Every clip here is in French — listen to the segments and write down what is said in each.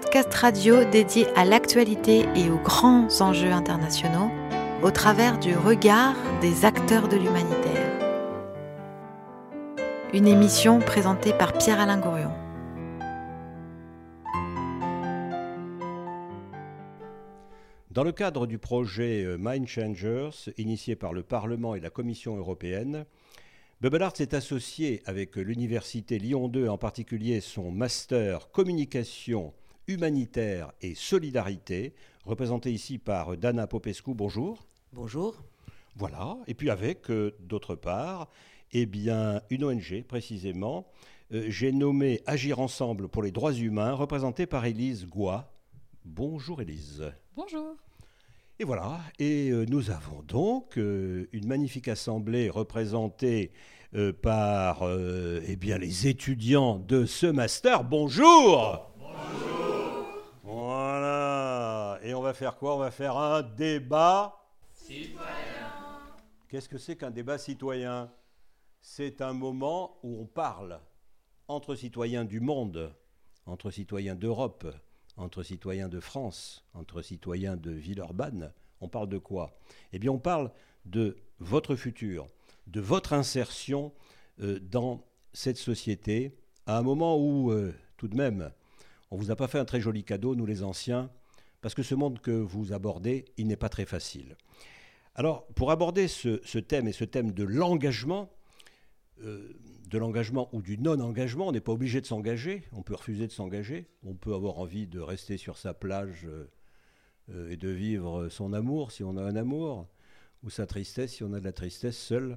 Podcast radio dédié à l'actualité et aux grands enjeux internationaux au travers du regard des acteurs de l'humanitaire. Une émission présentée par Pierre-Alain Gourion. Dans le cadre du projet euh, Mind Changers, initié par le Parlement et la Commission européenne, Bubble Arts est associé avec l'Université Lyon 2, en particulier son master communication humanitaire et solidarité, représenté ici par Dana Popescu. Bonjour. Bonjour. Voilà. Et puis avec, euh, d'autre part, eh bien, une ONG précisément. Euh, j'ai nommé Agir ensemble pour les droits humains, représentée par Élise Goua. Bonjour Élise. Bonjour. Et voilà, et euh, nous avons donc euh, une magnifique assemblée représentée euh, par eh bien, les étudiants de ce master. Bonjour Bonjour Et on va faire quoi? On va faire un débat citoyen. Qu'est-ce que c'est qu'un débat citoyen? C'est un moment où on parle entre citoyens du monde, entre citoyens d'Europe, entre citoyens de France, entre citoyens de Villeurbanne, on parle de quoi? Eh bien, on parle de votre futur, de votre insertion euh, dans cette société, à un moment où, euh, tout de même, on ne vous a pas fait un très joli cadeau, nous les anciens, parce que ce monde que vous abordez, il n'est pas très facile. Alors, pour aborder ce, thème et ce thème de l'engagement, euh, de l'engagement ou du non-engagement. On n'est pas obligé de s'engager, on peut refuser de s'engager, on peut avoir envie de rester sur sa plage euh, euh, et de vivre son amour si on a un amour, ou sa tristesse si on a de la tristesse seul.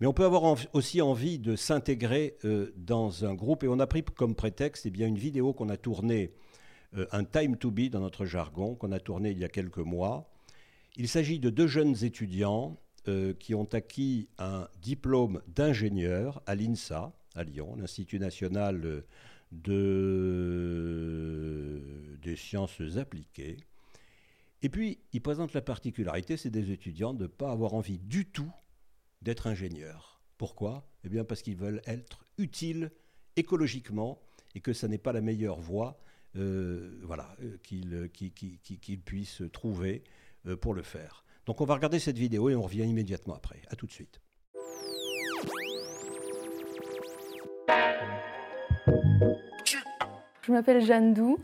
Mais on peut avoir aussi envie de s'intégrer dans un groupe et on a pris comme prétexte eh bien, une vidéo qu'on a tournée, un time to be dans notre jargon, qu'on a tourné il y a quelques mois. Il s'agit de deux jeunes étudiants euh, qui ont acquis un diplôme d'ingénieur à l'INSA, à Lyon, l'Institut national de... des sciences appliquées. Et puis, ils présentent la particularité, c'est des étudiants, de ne pas avoir envie du tout d'être ingénieurs. Pourquoi? Eh bien parce qu'ils veulent être utiles écologiquement et que ça n'est pas la meilleure voie euh, voilà, euh, qu'ils puissent trouver pour le faire. Donc on va regarder cette vidéo et on revient immédiatement après. A tout de suite. Je m'appelle Jeanne Doux.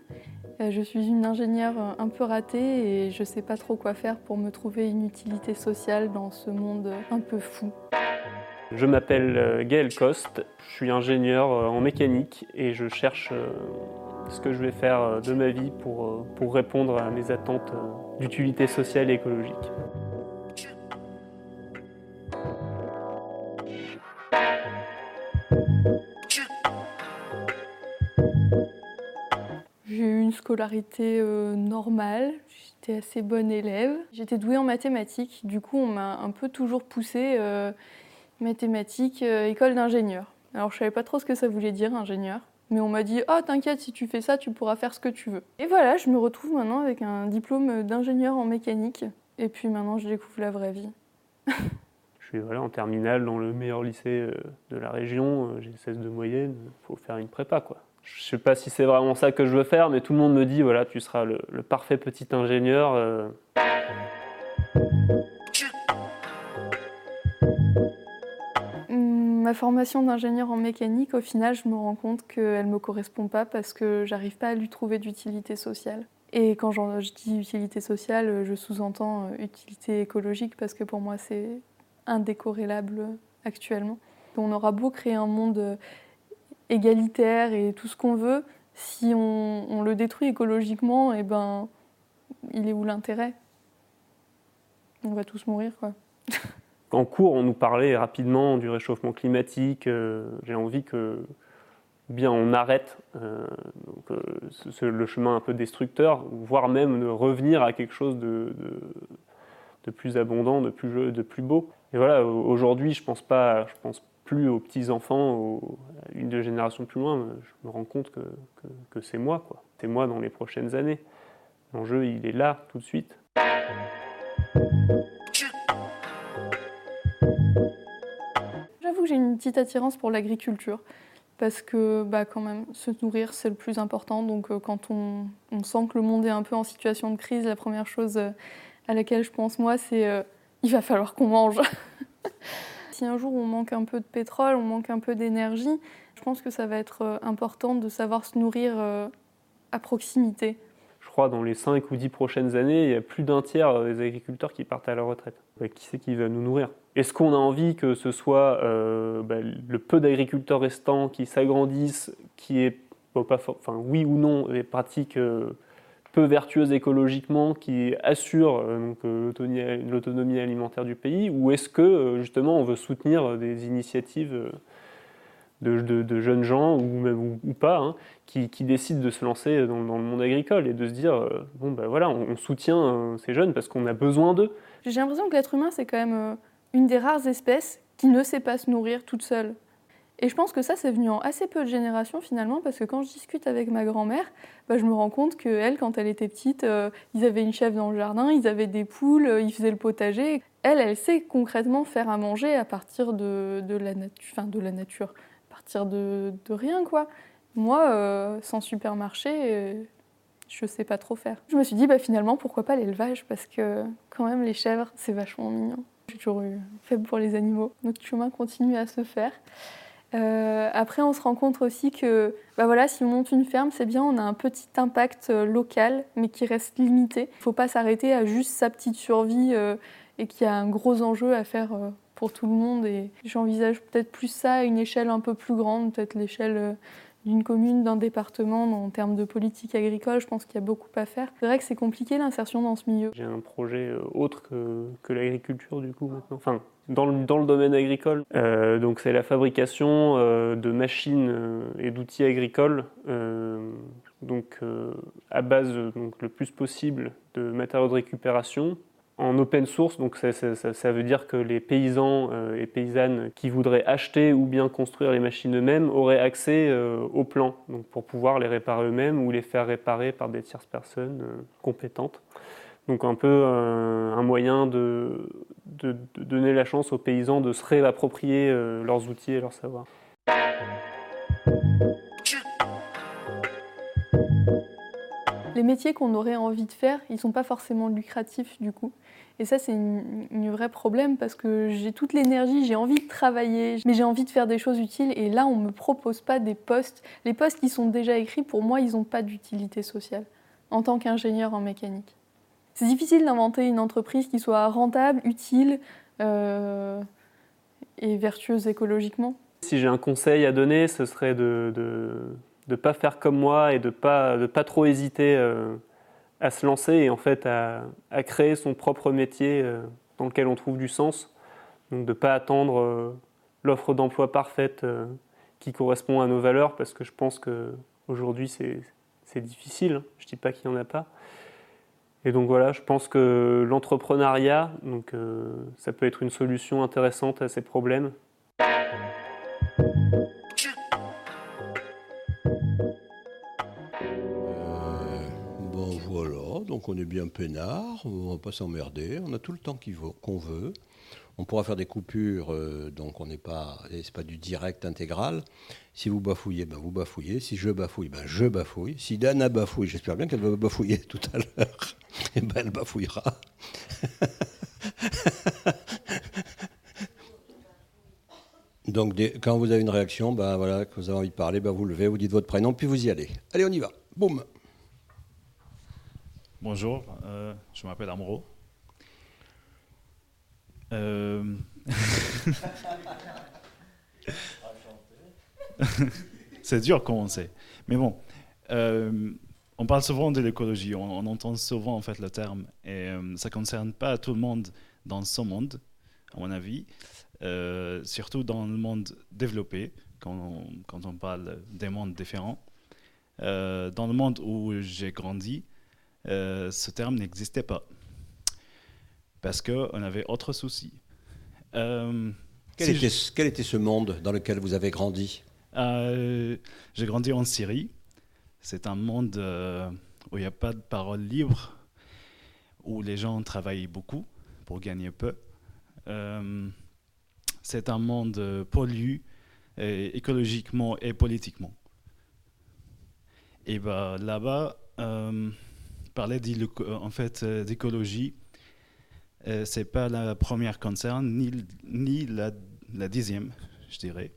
Euh, je suis une ingénieure euh, un peu ratée et je ne sais pas trop quoi faire pour me trouver une utilité sociale dans ce monde un peu fou. Je m'appelle euh, Gaël Coste, je suis ingénieur en mécanique et je cherche ce que je vais faire de ma vie pour, pour répondre à mes attentes d'utilité sociale et écologique. J'ai eu une scolarité euh, normale, j'étais assez bonne élève. J'étais douée en mathématiques, du coup on m'a un peu toujours poussée euh, mathématiques, euh, école d'ingénieur. Alors je savais pas trop ce que ça voulait dire ingénieur, mais on m'a dit oh t'inquiète si tu fais ça tu pourras faire ce que tu veux. Et voilà, je me retrouve maintenant avec un diplôme d'ingénieur en mécanique, et puis maintenant je découvre la vraie vie. je suis voilà, en terminale dans le meilleur lycée de la région, j'ai 16 de moyenne, faut faire une prépa quoi je sais pas si c'est vraiment ça que je veux faire, mais tout le monde me dit voilà, tu seras le, parfait petit ingénieur. Euh. Ma formation d'ingénieur en mécanique, au final, je me rends compte qu'elle ne me correspond pas parce que j'arrive pas à lui trouver d'utilité sociale. Et quand je dis utilité sociale, je sous-entends euh, utilité écologique parce que pour moi, c'est indécorrélable actuellement. On aura beau créer un monde égalitaire et tout ce qu'on veut, si on, le détruit écologiquement, et eh ben, il est où l'intérêt? On va tous mourir, quoi. En cours, on nous parlait rapidement du réchauffement climatique. Euh, j'ai envie que bien on arrête euh, le chemin un peu destructeur, voire même de revenir à quelque chose de, plus abondant, de plus, beau. Et voilà, aujourd'hui, je pense pense plus aux petits-enfants, une deux générations plus loin, je me rends compte que, que, c'est moi. quoi. C'est moi dans les prochaines années. L'enjeu, il est là, tout de suite. J'ai une petite attirance pour l'agriculture. parce que bah, quand même, se nourrir, c'est le plus important. Donc quand on, on, sent que le monde est un peu en situation de crise, la première chose à laquelle je pense moi, c'est il va falloir qu'on mange. si un jour on manque un peu de pétrole, on manque un peu d'énergie, je pense que ça va être important de savoir se nourrir à proximité crois, dans les 5 ou 10 prochaines années, il y a plus d'un tiers des agriculteurs qui partent à la retraite. Bah, qui c'est qui va nous nourrir? Est-ce qu'on a envie que ce soit euh, bah, le peu d'agriculteurs restants qui s'agrandissent, qui est, pas enfin, oui ou non, des pratiques euh, peu vertueuses écologiquement, qui assurent euh, l'autonomie alimentaire du pays? Ou est-ce que, justement, on veut soutenir des initiatives de, jeunes gens, ou, ou, pas, hein, qui, décident de se lancer dans, le monde agricole et de se dire, euh, bon ben voilà, on, soutient euh, ces jeunes parce qu'on a besoin d'eux. J'ai l'impression que l'être humain, c'est quand même euh, une des rares espèces qui ne sait pas se nourrir toute seule. Et je pense que ça, c'est venu en assez peu de générations finalement, parce que quand je discute avec ma grand-mère, bah, je me rends compte qu'elle, quand elle était petite, ils avaient une chèvre dans le jardin, ils avaient des poules, ils faisaient le potager. Elle, elle sait concrètement faire à manger à partir de, de la, enfin, de la nature de, rien, quoi. Moi, euh, sans supermarché, euh, je sais pas trop faire. Je me suis dit, bah, finalement, pourquoi pas l'élevage Parce que, quand même, les chèvres, c'est vachement mignon. J'ai toujours eu faible pour les animaux. Notre chemin continue à se faire. Euh, après, on se rend compte aussi que bah voilà, si on monte une ferme, c'est bien, on a un petit impact local, mais qui reste limité. Il faut pas s'arrêter à juste sa petite survie et qu'il y a un gros enjeu à faire pour tout le monde. Et j'envisage peut-être plus ça à une échelle un peu plus grande, peut-être l'échelle euh, d'une commune, d'un département, en termes de politique agricole, je pense qu'il y a beaucoup à faire. C'est vrai que c'est compliqué l'insertion dans ce milieu. J'ai un projet euh, autre que, que l'agriculture du coup maintenant. Enfin, dans le, dans le domaine agricole. Euh, donc c'est la fabrication de machines et d'outils agricoles. donc à base donc, le plus possible de matériaux de récupération en open source, ça, veut dire que les paysans euh, et paysannes qui voudraient acheter ou bien construire les machines eux-mêmes auraient accès euh, aux plans pour pouvoir les réparer eux-mêmes ou les faire réparer par des tierces personnes euh, compétentes. Donc un peu un moyen de, donner la chance aux paysans de se réapproprier leurs outils et leurs savoirs. Métiers qu'on aurait envie de faire, ils ne sont pas forcément lucratifs du coup. Et ça, c'est un vrai problème parce que j'ai toute l'énergie, j'ai envie de travailler, mais j'ai envie de faire des choses utiles. Et là, on ne me propose pas des postes. Les postes qui sont déjà écrits, pour moi, ils n'ont pas d'utilité sociale en tant qu'ingénieur en mécanique. C'est difficile d'inventer une entreprise qui soit rentable, utile euh, et vertueuse écologiquement. Si j'ai un conseil à donner, ce serait de ne pas faire comme moi et de pas, de pas trop hésiter. Euh, à se lancer et en fait à, créer son propre métier euh, dans lequel on trouve du sens. Donc de pas attendre euh, l'offre d'emploi parfaite qui correspond à nos valeurs parce que je pense qu'aujourd'hui c'est difficile, hein. je ne dis pas qu'il n'y en a pas. Et donc voilà, je pense que l'entrepreneuriat, ça peut être une solution intéressante à ces problèmes. Donc on est bien peinard, on va pas s'emmerder, on a tout le temps qu'on veut. On pourra faire des coupures, euh, donc on n'est pas, c'est pas du direct intégral. Si vous bafouillez, ben vous bafouillez. Si je bafouille, ben je bafouille. Si Dana bafouille, j'espère bien qu'elle va bafouiller tout à l'heure, et eh ben elle bafouillera. donc quand vous avez une réaction, ben voilà, que vous avez envie de parler, ben vous levez, vous dites votre prénom, puis vous y allez. Allez, on y va. Boum. Bonjour, euh, je m'appelle Amro. Euh, c'est dur on sait. Mais bon, euh, on parle souvent de l'écologie, on, entend souvent en fait le terme, et ça ne concerne pas tout le monde dans ce monde, à mon avis, surtout dans le monde développé, quand quand on parle des mondes différents. dans le monde où j'ai grandi, euh, ce terme n'existait pas. Parce qu'on avait autre souci. Euh, quel, était, quel, était, ce monde dans lequel vous avez grandi? Euh, J'ai grandi en Syrie. C'est un monde où il n'y a pas de parole libre, où les gens travaillent beaucoup pour gagner peu. c'est un monde pollué, écologiquement et politiquement. Et bah, là-bas, euh, parler en fait d'écologie, euh, c'est pas la première concerne, ni, ni la, dixième, je dirais.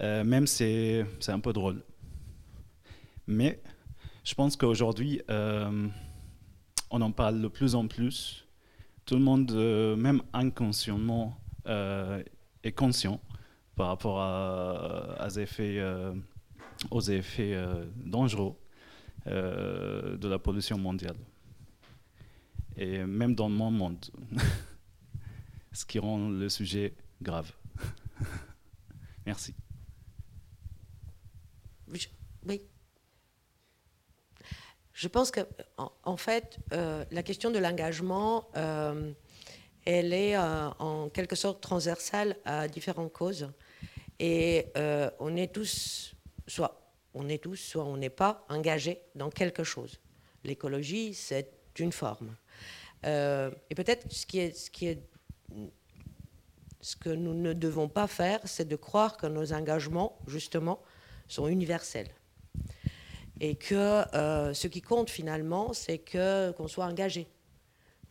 Euh, même c'est c'est un peu drôle. Mais je pense qu'aujourd'hui, euh, on en parle de plus en plus. Tout le monde, euh, même inconsciemment, est conscient par rapport à, effets, aux effets dangereux de la pollution mondiale. Et même dans mon monde. Ce qui rend le sujet grave. Merci. Oui. Je pense que, en, fait, euh, la question de l'engagement, euh, elle est euh, en quelque sorte transversale à différentes causes. Et on est tous, soit on est tous, soit on n'est pas engagés dans quelque chose. L'écologie, c'est une forme. et peut-être ce qui est, ce que nous ne devons pas faire, c'est de croire que nos engagements, justement, sont universels. Et que euh, ce qui compte finalement, c'est que, qu'on soit engagé.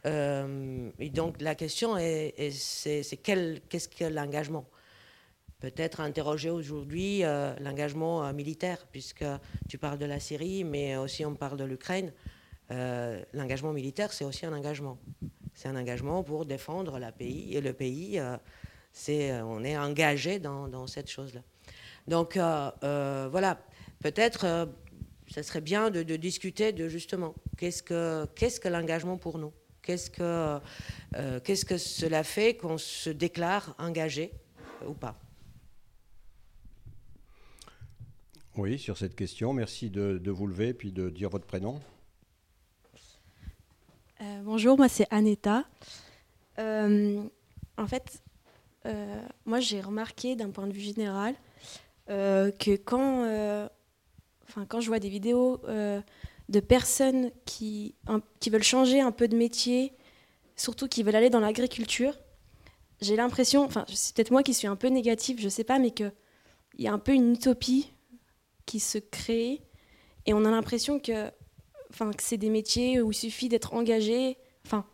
Euh, et donc la question est, c'est, qu'est-ce que l'engagement? Peut-être interroger aujourd'hui euh, l'engagement militaire, puisque tu parles de la Syrie, mais aussi on parle de l'Ukraine. l'engagement militaire, c'est aussi un engagement. C'est un engagement pour défendre la pays, et le pays. c'est, on est engagé dans, cette chose-là. Donc euh, euh, voilà, peut-être euh, ça serait bien de, discuter de justement qu'est-ce que, qu'est-ce que l'engagement pour nous? Qu'est-ce que, qu'est-ce que cela fait qu'on se déclare engagé ou pas? Oui, sur cette question, merci de, vous lever puis de dire votre prénom. bonjour, moi c'est Aneta. en fait, moi j'ai remarqué d'un point de vue général euh, que quand, euh, quand je vois des vidéos euh, de personnes qui, qui veulent changer un peu de métier, surtout qui veulent aller dans l'agriculture, j'ai l'impression, enfin c'est peut-être moi qui suis un peu négative, je sais pas, mais qu'il y a un peu une utopie qui se crée et on a l'impression que, enfin, que c'est des métiers où il suffit d'être engagé, enfin,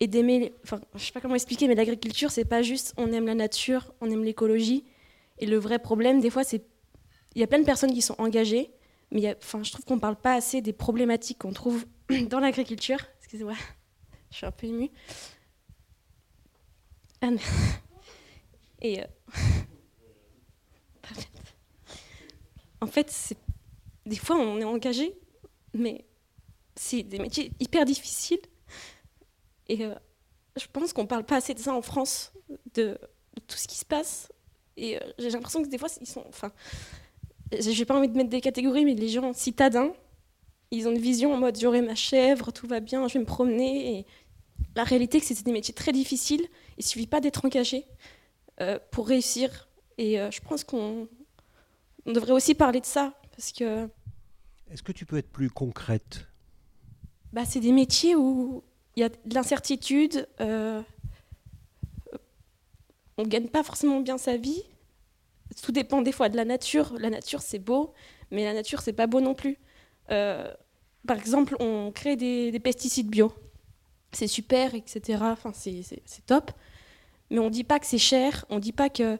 et d'aimer, enfin, je sais pas comment expliquer, mais l'agriculture c'est pas juste on aime la nature, on aime l'écologie, et le vrai problème, des fois, c'est il y a plein de personnes qui sont engagées, mais enfin, je trouve qu'on parle pas assez des problématiques qu'on trouve dans l'agriculture. Excusez-moi, je suis un peu émue. Et euh, en fait, des fois, on est engagé, mais c'est des métiers hyper difficiles. Et euh, je pense qu'on ne parle pas assez de ça en France, de tout ce qui se passe et euh, j'ai l'impression que des fois, ils sont. Enfin, j'ai pas envie de mettre des catégories, mais les gens citadins, ils ont une vision en mode j'aurai ma chèvre, tout va bien, je vais me promener. Et la réalité, c'est que c'est des métiers très difficiles. Il suffit pas d'être engagé euh, pour réussir. Et je pense qu'on devrait aussi parler de ça. Parce que. Est-ce que tu peux être plus concrète? Bah, C'est des métiers où il y a de l'incertitude on ne gagne pas forcément bien sa vie. Tout dépend des fois de la nature. La nature, c'est beau, mais la nature, c'est pas beau non plus. Euh, par exemple, on crée des, pesticides bio. C'est super, etc. Enfin, c'est top. Mais on ne dit pas que c'est cher. On ne dit pas que,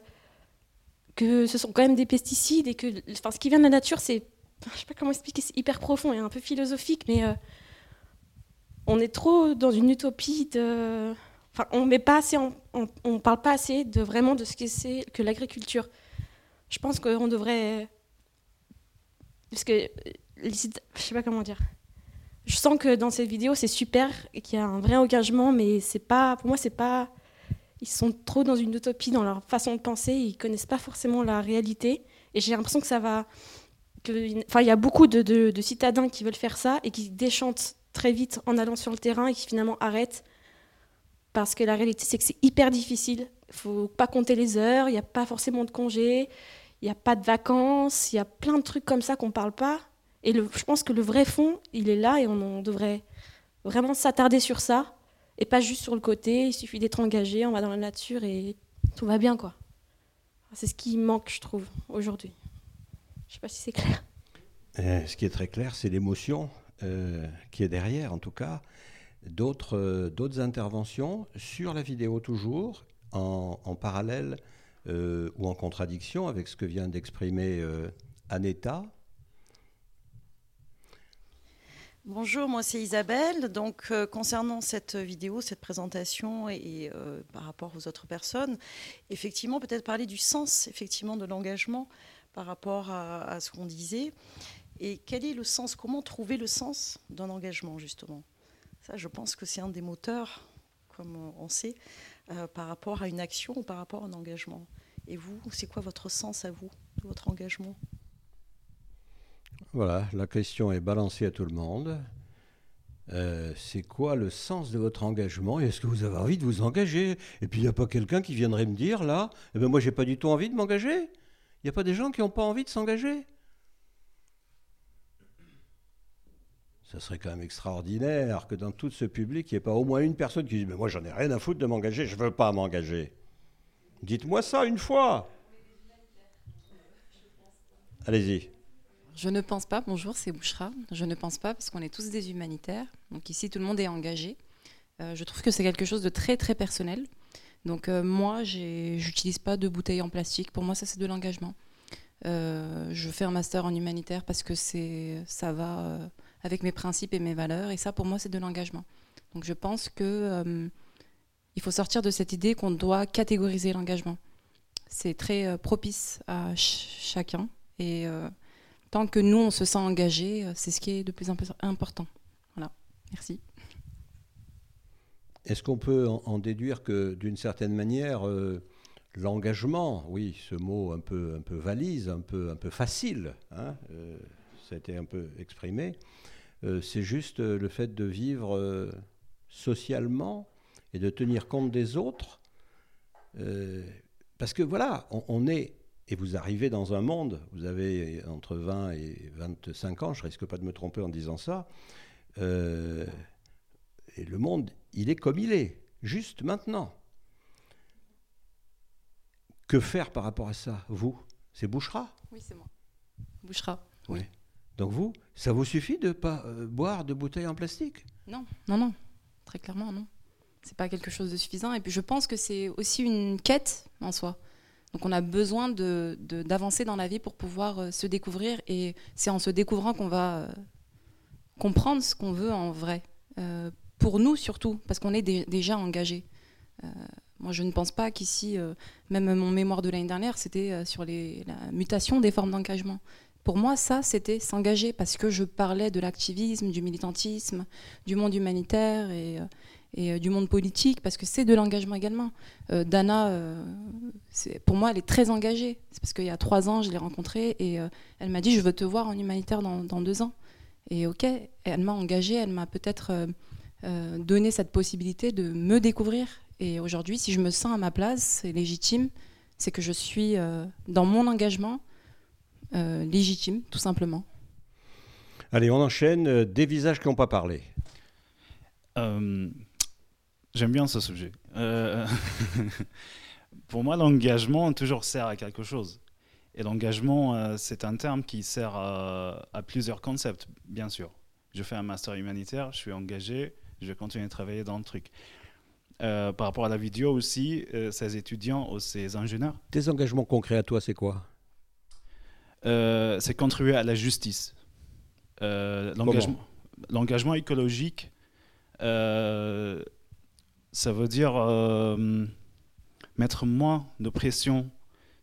que ce sont quand même des pesticides et que enfin, ce qui vient de la nature, c'est. Je sais pas comment expliquer, c'est hyper profond et un peu philosophique, mais euh, on est trop dans une utopie de on met on, parle pas assez de vraiment de ce que c'est que l'agriculture. Je pense qu'on devrait, parce que je sais pas comment dire. Je sens que dans cette vidéo c'est super et qu'il y a un vrai engagement, mais pas, pour moi c'est pas, ils sont trop dans une utopie dans leur façon de penser, ils connaissent pas forcément la réalité, et j'ai l'impression que ça va, enfin il y a beaucoup de, citadins qui veulent faire ça et qui déchantent très vite en allant sur le terrain et qui finalement arrêtent parce que la réalité, c'est que c'est hyper difficile. Il faut pas compter les heures, il n'y a pas forcément de congés, il n'y a pas de vacances, il y a plein de trucs comme ça qu'on ne parle pas. Et je pense que le vrai fond, il est là et on, devrait vraiment s'attarder sur ça et pas juste sur le côté. Il suffit d'être engagé, on va dans la nature et tout va bien, quoi. C'est ce qui manque, je trouve, aujourd'hui. Je ne sais pas si c'est clair. Euh, ce qui est très clair, c'est l'émotion euh, qui est derrière, en tout cas. D'autres euh, d'autres interventions sur la vidéo toujours, en, en parallèle ou en contradiction avec ce que vient d'exprimer Aneta. Bonjour, moi c'est Isabelle. Donc euh, concernant cette vidéo, cette présentation et, euh, par rapport aux autres personnes, effectivement peut-être parler du sens effectivement de l'engagement par rapport à, à ce qu'on disait et quel est le sens, comment trouver le sens d'un engagement justement? Ça, je pense que c'est un des moteurs, comme on sait, euh, par rapport à une action ou par rapport à un engagement. Et vous, c'est quoi votre sens à vous, de votre engagement? Voilà, la question est balancée à tout le monde. Euh, c'est quoi le sens de votre engagement est-ce que vous avez envie de vous engager? Et puis il n'y a pas quelqu'un qui viendrait me dire là, eh ben moi j'ai pas du tout envie de m'engager. Il n'y a pas des gens qui n'ont pas envie de s'engager. Ça serait quand même extraordinaire que dans tout ce public, il n'y ait pas au moins une personne qui dise Mais moi j'en ai rien à foutre de m'engager, je ne veux pas m'engager. Dites-moi ça une fois. Allez-y. Je ne pense pas, bonjour, c'est Bouchra. Je ne pense pas parce qu'on est tous des humanitaires. Donc ici, tout le monde est engagé. Euh, je trouve que c'est quelque chose de très, très personnel. Donc euh, moi, j'utilise pas de bouteilles en plastique. Pour moi, ça, c'est de l'engagement. Euh, je fais un master en humanitaire parce que ça va euh, avec mes principes et mes valeurs. Et ça, pour moi, c'est de l'engagement. Donc je pense que il faut sortir de cette idée qu'on doit catégoriser l'engagement. C'est très propice à ch chacun. Et tant que nous, on se sent engagé, c'est ce qui est de plus en plus important. Voilà, merci. Est-ce qu'on peut en, déduire que, d'une certaine manière, euh, l'engagement, oui, ce mot un peu, un peu valise, un peu, un peu facile, hein, euh, ça a été un peu exprimé, euh, c'est juste le fait de vivre euh, socialement et de tenir compte des autres. Euh, parce que voilà, on, est, et vous arrivez dans un monde, vous avez entre 20 et 25 ans, je risque pas de me tromper en disant ça, euh, et le monde, il est comme il est, juste maintenant. Que faire par rapport à ça, vous? C'est Bouchera Oui, c'est moi. Bouchera. Oui. Donc vous, ça vous suffit de ne pas euh, boire de bouteilles en plastique? Non, non, non. Très clairement, non. C'est pas quelque chose de suffisant. Et puis je pense que c'est aussi une quête en soi. Donc on a besoin d'avancer dans la vie pour pouvoir euh, se découvrir. Et c'est en se découvrant qu'on va euh, comprendre ce qu'on veut en vrai. Euh, pour nous surtout, parce qu'on est dé déjà engagé. Moi, je ne pense pas qu'ici, même mon mémoire de l'année dernière, c'était sur la mutation des formes d'engagement. Pour moi, ça, c'était s'engager parce que je parlais de l'activisme, du militantisme, du monde humanitaire et euh, du monde politique, parce que c'est de l'engagement également. Euh, Dana, pour moi, elle est très engagée. C'est parce qu'il y a trois ans, je l'ai rencontrée et elle m'a dit Je veux te voir en humanitaire dans, dans deux ans. Et ok, elle m'a engagée, elle m'a peut-être donné cette possibilité de me découvrir et aujourd'hui, si je me sens à ma place, c'est légitime, c'est que je suis euh, dans mon engagement euh, légitime, tout simplement. Allez, on enchaîne. Euh, des visages qui n'ont pas parlé. Euh, J'aime bien ce sujet. pour moi, l'engagement toujours sert à quelque chose. Et l'engagement, c'est un terme qui sert à, à plusieurs concepts, bien sûr. Je fais un master humanitaire, je suis engagé, je vais continuer à travailler dans le truc. Euh, par rapport à la vidéo aussi, euh, ces étudiants ou ces ingénieurs. Tes engagements concrets à toi, c'est quoi? Euh, C'est contribuer à la justice. L'engagement écologique, ça veut dire mettre moins de pression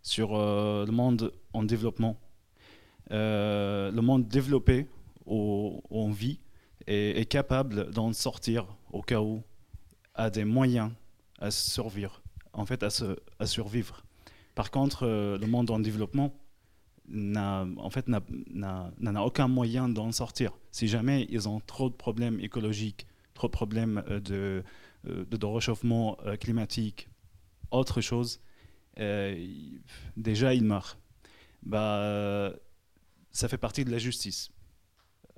sur le monde en développement. le monde développé où on vit est, capable d'en sortir au cas où a des moyens à survivre, en fait, à, se, à survivre. Par contre, euh, le monde en développement n'a en fait n'a aucun moyen d'en sortir. Si jamais ils ont trop de problèmes écologiques, trop de problèmes euh, de, euh, de, de réchauffement euh, climatique, autre chose, euh, déjà ils meurent. Bah, ça fait partie de la justice.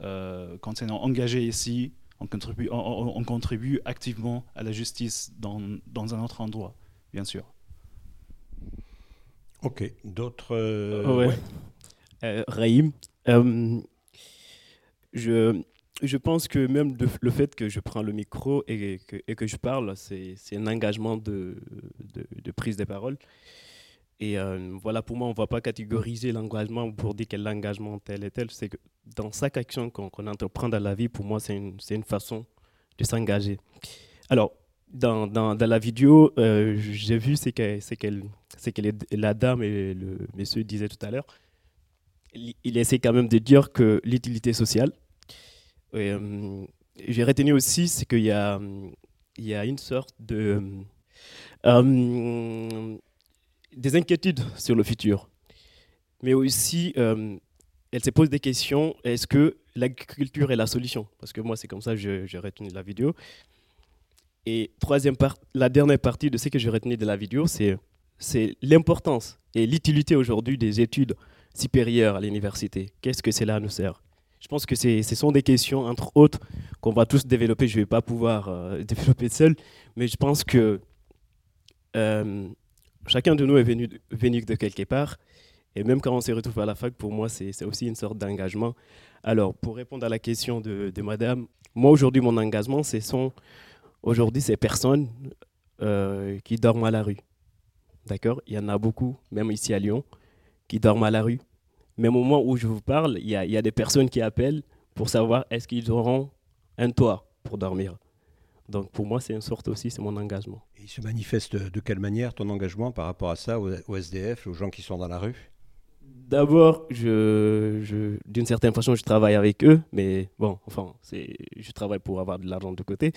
Euh, quand on est engagé ici, on contribue, on, on contribue, activement à la justice dans, dans, un autre endroit, bien sûr. Ok, d'autres. euh, Ouais. ouais. Euh, Raïm, euh, je, je pense que même le fait que je prends le micro et que, je parle, c'est un engagement de, prise de parole. Et euh, voilà, pour moi, on ne va pas catégoriser l'engagement pour dire quel l'engagement tel et tel. C'est que dans chaque action qu'on entreprend dans la vie, pour moi, c'est une, façon de s'engager. Alors, dans, la vidéo, euh, j'ai vu ce que, que la dame et le monsieur disaient tout à l'heure il essaie quand même de dire que l'utilité sociale. Euh, J'ai retenu aussi, c'est qu'il y a, il y a une sorte de. euh, des inquiétudes sur le futur. Mais aussi, euh, elle se pose des questions est-ce que l'agriculture est la solution? Parce que moi, c'est comme ça que j'ai retenu la vidéo. Et troisième part, la dernière partie de ce que j'ai retenu de la vidéo, c'est c'est l'importance et l'utilité aujourd'hui des études supérieures à l'université. Qu'est-ce que cela nous sert? Je pense que ce sont des questions, entre autres, qu'on va tous développer. Je ne vais pas pouvoir euh, développer seul, mais je pense que euh, chacun de nous est venu, de quelque part. Et même quand on se retrouve à la fac, pour moi, c'est aussi une sorte d'engagement. Alors, pour répondre à la question de, de madame, moi, aujourd'hui, mon engagement, ce sont aujourd'hui ces personnes euh, qui dorment à la rue. D'accord? Il y en a beaucoup, même ici à Lyon, qui dorment à la rue. Même au moment où je vous parle, il y a, il y a des personnes qui appellent pour savoir est-ce qu'ils auront un toit pour dormir. Donc pour moi, c'est une sorte aussi, c'est mon engagement. Et il se manifeste de quelle manière ton engagement par rapport à ça, aux, aux SDF, aux gens qui sont dans la rue? D'abord, je, je- d'une certaine façon, je travaille avec eux, mais bon, enfin, c'est, je travaille pour avoir de l'argent de côté.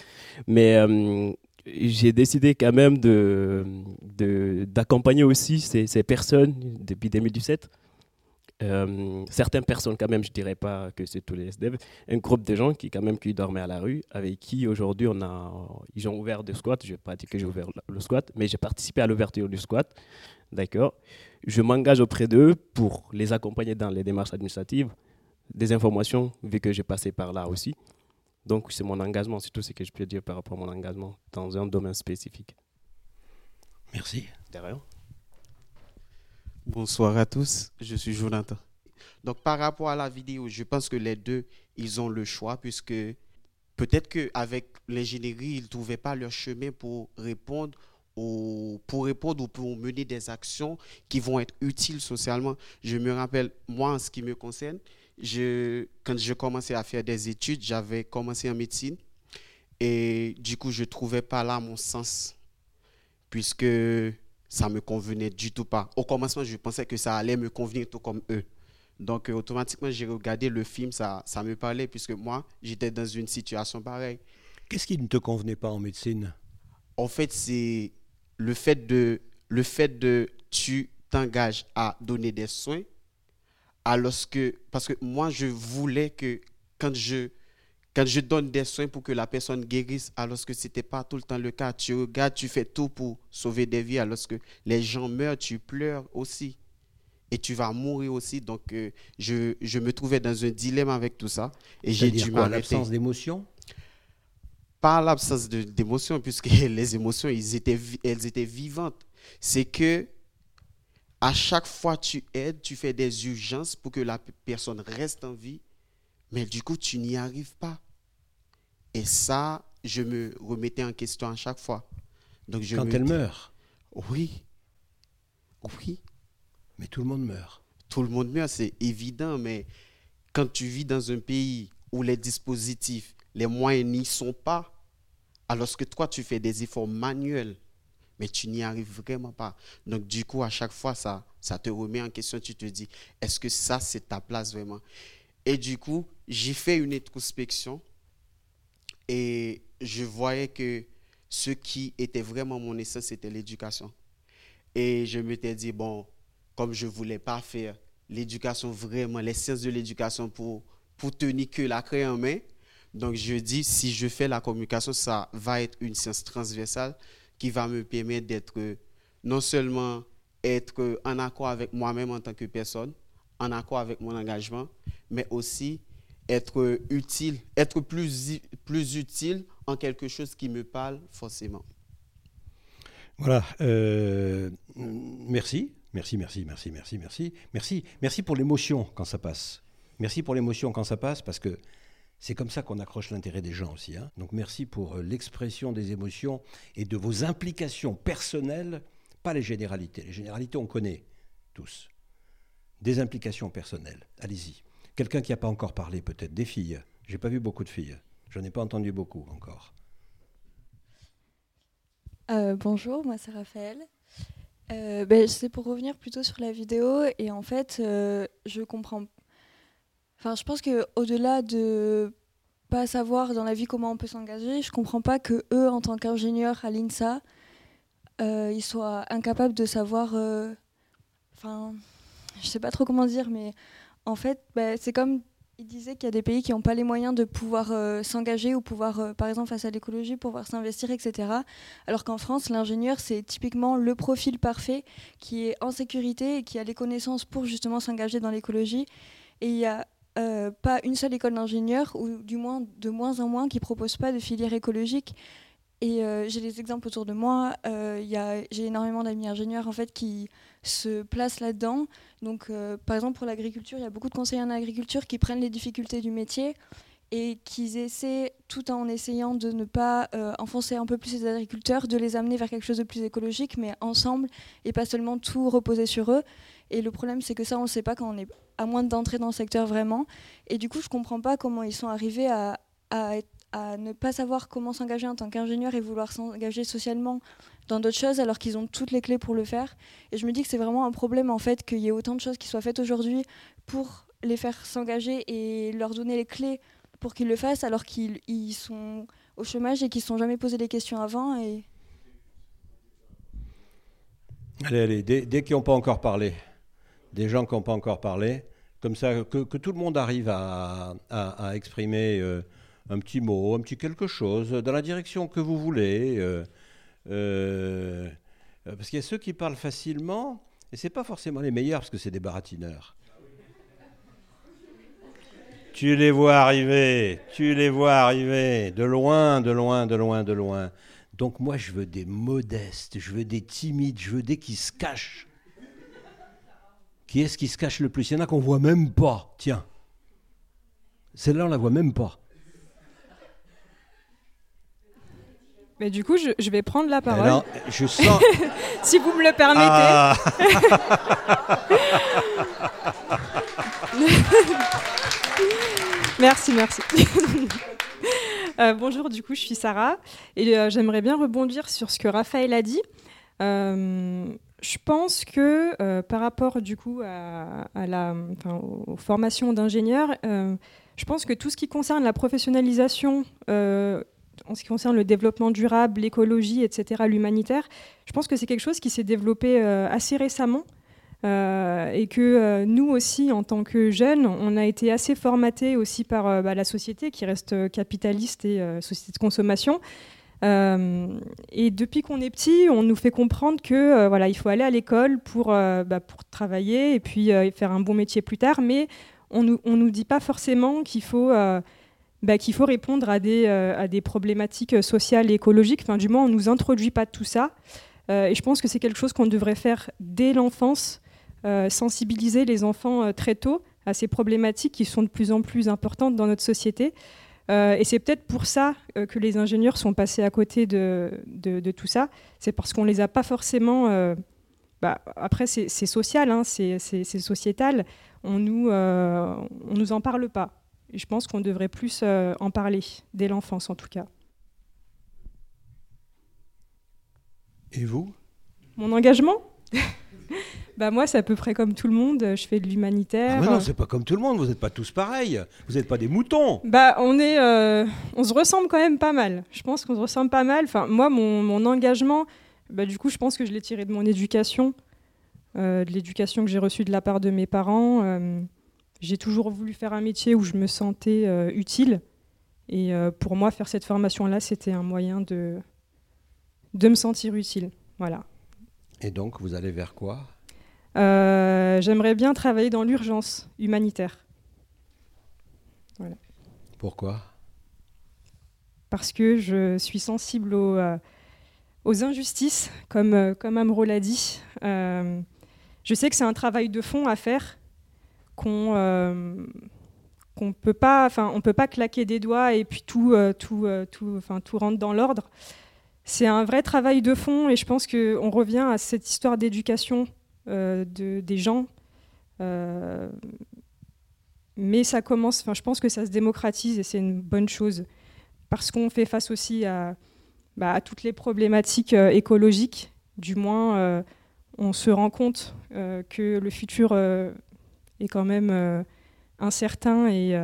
Mais euh, j'ai décidé quand même de, de- d'accompagner aussi ces, ces personnes depuis 2017. Euh, certaines personnes, quand même, je dirais pas que c'est tous les SDF, un groupe de gens qui, quand même, qui dormaient à la rue, avec qui aujourd'hui, on a, ils ont ouvert des squats. Je vais pas dire que j'ai ouvert le squat, mais j'ai participé à l'ouverture du squat. D'accord je m'engage auprès d'eux pour les accompagner dans les démarches administratives, des informations, vu que j'ai passé par là aussi. Donc, c'est mon engagement, c'est tout ce que je peux dire par rapport à mon engagement dans un domaine spécifique. Merci. De rien. Bonsoir à tous, je suis Jonathan. Donc par rapport à la vidéo, je pense que les deux, ils ont le choix puisque peut-être qu'avec l'ingénierie, ils ne trouvaient pas leur chemin pour répondre au- pour répondre ou pour mener des actions qui vont être utiles socialement. Je me rappelle, moi, en ce qui me concerne, je, quand je commençais à faire des études, j'avais commencé en médecine et du coup, je ne trouvais pas là mon sens puisque ça me convenait du tout pas. Au commencement, je pensais que ça allait me convenir tout comme eux. Donc, euh, automatiquement, j'ai regardé le film, ça, ça me parlait, puisque moi, j'étais dans une situation pareille. Qu'est-ce qui ne te convenait pas en médecine? En fait, c'est le fait de, le fait de, tu t'engages à donner des soins, alors que, parce que moi, je voulais que quand je, quand je donne des soins pour que la personne guérisse, alors que ce n'était pas tout le temps le cas, tu regardes, tu fais tout pour sauver des vies, alors que les gens meurent, tu pleures aussi. Et tu vas mourir aussi. Donc, euh, je, je me trouvais dans un dilemme avec tout ça. Et j'ai dû m'arrêter l'absence d'émotion? Pas l'absence d'émotion, puisque les émotions, ils étaient, elles étaient vivantes. C'est que à chaque fois tu aides, tu fais des urgences pour que la personne reste en vie, mais du coup, tu n'y arrives pas. Et ça, je me remettais en question à chaque fois. Donc je Quand me elle dis- meurt Oui. Oui. Mais tout le monde meurt. Tout le monde meurt, c'est évident, mais quand tu vis dans un pays où les dispositifs, les moyens n'y sont pas, alors que toi, tu fais des efforts manuels, mais tu n'y arrives vraiment pas. Donc, du coup, à chaque fois, ça, ça te remet en question. Tu te dis, est-ce que ça, c'est ta place vraiment? Et du coup, j'ai fait une introspection et je voyais que ce qui était vraiment mon essence, c'était l'éducation. Et je m'étais dit, bon, comme je ne voulais pas faire l'éducation vraiment, les sciences de l'éducation pour, pour tenir que la craie en main, donc je dis, si je fais la communication, ça va être une science transversale qui va me permettre d'être non seulement être en accord avec moi-même en tant que personne, en accord avec mon engagement, mais aussi être utile, être plus, plus utile en quelque chose qui me parle forcément. Voilà. euh, merci. Merci, merci, merci, merci, merci. Merci, merci pour l'émotion quand ça passe. Merci pour l'émotion quand ça passe, parce que c'est comme ça qu'on accroche l'intérêt des gens aussi. Hein. Donc merci pour euh, l'expression des émotions et de vos implications personnelles, pas les généralités. Les généralités, on connaît tous. Des implications personnelles. Allez-y. Quelqu'un qui n'a pas encore parlé peut-être, des filles. J'ai pas vu beaucoup de filles. J'en ai pas entendu beaucoup encore. Euh, bonjour, moi c'est Raphaël. Euh, ben, c'est pour revenir plutôt sur la vidéo et en fait, euh, je comprends. Enfin, je pense que au-delà de pas savoir dans la vie comment on peut s'engager, je comprends pas que eux, en tant qu'ingénieurs à l'INSA, ils soient incapables de savoir. Enfin, je sais pas trop comment dire, mais en fait, ben, c'est comme il disait qu'il y a des pays qui n'ont pas les moyens de pouvoir euh, s'engager ou pouvoir, euh, par exemple, face à l'écologie, pouvoir s'investir, etc. Alors qu'en France, l'ingénieur, c'est typiquement le profil parfait qui est en sécurité et qui a les connaissances pour justement s'engager dans l'écologie. Et il n'y a euh, pas une seule école d'ingénieur, ou du moins de moins en moins, qui propose pas de filière écologique. Et j'ai des exemples autour de moi. j'ai énormément d'amis ingénieurs en fait qui se placent là-dedans. Donc, euh, par exemple, pour l'agriculture, il y a beaucoup de conseillers en agriculture qui prennent les difficultés du métier et qui essaient, tout en essayant de ne pas euh, enfoncer un peu plus les agriculteurs, de les amener vers quelque chose de plus écologique, mais ensemble, et pas seulement tout reposer sur eux. Et le problème, c'est que ça, on ne sait pas quand on est à moins d'entrer dans le secteur vraiment. Et du coup, je ne comprends pas comment ils sont arrivés à, à, à ne pas savoir comment s'engager en tant qu'ingénieur et vouloir s'engager socialement dans d'autres choses alors qu'ils ont toutes les clés pour le faire. Et je me dis que c'est vraiment un problème en fait qu'il y ait autant de choses qui soient faites aujourd'hui pour les faire s'engager et leur donner les clés pour qu'ils le fassent alors qu'ils sont au chômage et qu'ils ne se sont jamais posé des questions avant. Et... Allez, allez, dès, qu'ils n'ont pas encore parlé, des gens qui n'ont pas encore parlé, comme ça, que, tout le monde arrive à, à, exprimer euh, un petit mot, un petit quelque chose, dans la direction que vous voulez. Euh, euh, parce qu'il y a ceux qui parlent facilement, et c'est pas forcément les meilleurs parce que c'est des baratineurs. Tu les vois arriver, tu les vois arriver, de loin, de loin, de loin, de loin. Donc moi, je veux des modestes, je veux des timides, je veux des qui se cachent. Qui est-ce qui se cache le plus? Il y en a qu'on voit même pas. Tiens, celle-là, on la voit même pas. Mais du coup, je, vais prendre la parole. Alors, je sens. si vous me le permettez. Ah. merci, merci. Euh, bonjour, du coup, je suis Sarah et euh, j'aimerais bien rebondir sur ce que Raphaël a dit. Euh, je pense que par rapport du coup à, la, aux formations d'ingénieurs, je pense que tout ce qui concerne la professionnalisation en ce qui concerne le développement durable, l'écologie, etc., l'humanitaire, je pense que c'est quelque chose qui s'est développé euh, assez récemment. Euh, et que euh, nous aussi, en tant que jeunes, on a été assez formatés aussi par bah, la société qui reste capitaliste et société de consommation. et depuis qu'on est petit, on nous fait comprendre que voilà, il faut aller à l'école pour, bah, pour travailler et puis faire un bon métier plus tard, mais on nous, nous dit pas forcément qu'il faut bah, qu'il faut répondre à des, euh, à des problématiques sociales et écologiques. Enfin, du moins, on ne nous introduit pas tout ça. Euh, et je pense que c'est quelque chose qu'on devrait faire dès l'enfance, euh, sensibiliser les enfants très tôt à ces problématiques qui sont de plus en plus importantes dans notre société. et c'est peut-être pour ça que les ingénieurs sont passés à côté de, de, tout ça. C'est parce qu'on ne les a pas forcément... Bah, après, c'est social, hein, c'est sociétal. On nous, on nous en parle pas je pense qu'on devrait plus euh, en parler, dès l'enfance en tout cas. Et vous? Mon engagement? Bah moi, c'est à peu près comme tout le monde. Je fais de l'humanitaire. Ah mais non, c'est pas comme tout le monde. Vous n'êtes pas tous pareils. Vous n'êtes pas des moutons. Bah, on est, euh, on se ressemble quand même pas mal. Je pense qu'on se ressemble pas mal. Enfin, moi, mon, mon engagement, bah, du coup, je pense que je l'ai tiré de mon éducation, euh, de l'éducation que j'ai reçue de la part de mes parents. J'ai toujours voulu faire un métier où je me sentais euh, utile. Et euh, pour moi, faire cette formation-là, c'était un moyen de, de me sentir utile. Voilà. Et donc, vous allez vers quoi? Euh, J'aimerais bien travailler dans l'urgence humanitaire. Voilà. Pourquoi? Parce que je suis sensible aux, aux injustices, comme, comme Amro l'a dit je sais que c'est un travail de fond à faire, qu'on qu'on peut pas, enfin, on peut pas claquer des doigts et puis tout, tout, tout, enfin, tout rentre dans l'ordre. C'est un vrai travail de fond et je pense qu'on revient à cette histoire d'éducation de, des gens. mais ça commence, enfin, je pense que ça se démocratise et c'est une bonne chose parce qu'on fait face aussi à, bah, toutes les problématiques écologiques. Du moins, on se rend compte euh, que le futur euh, est quand même euh, incertain et,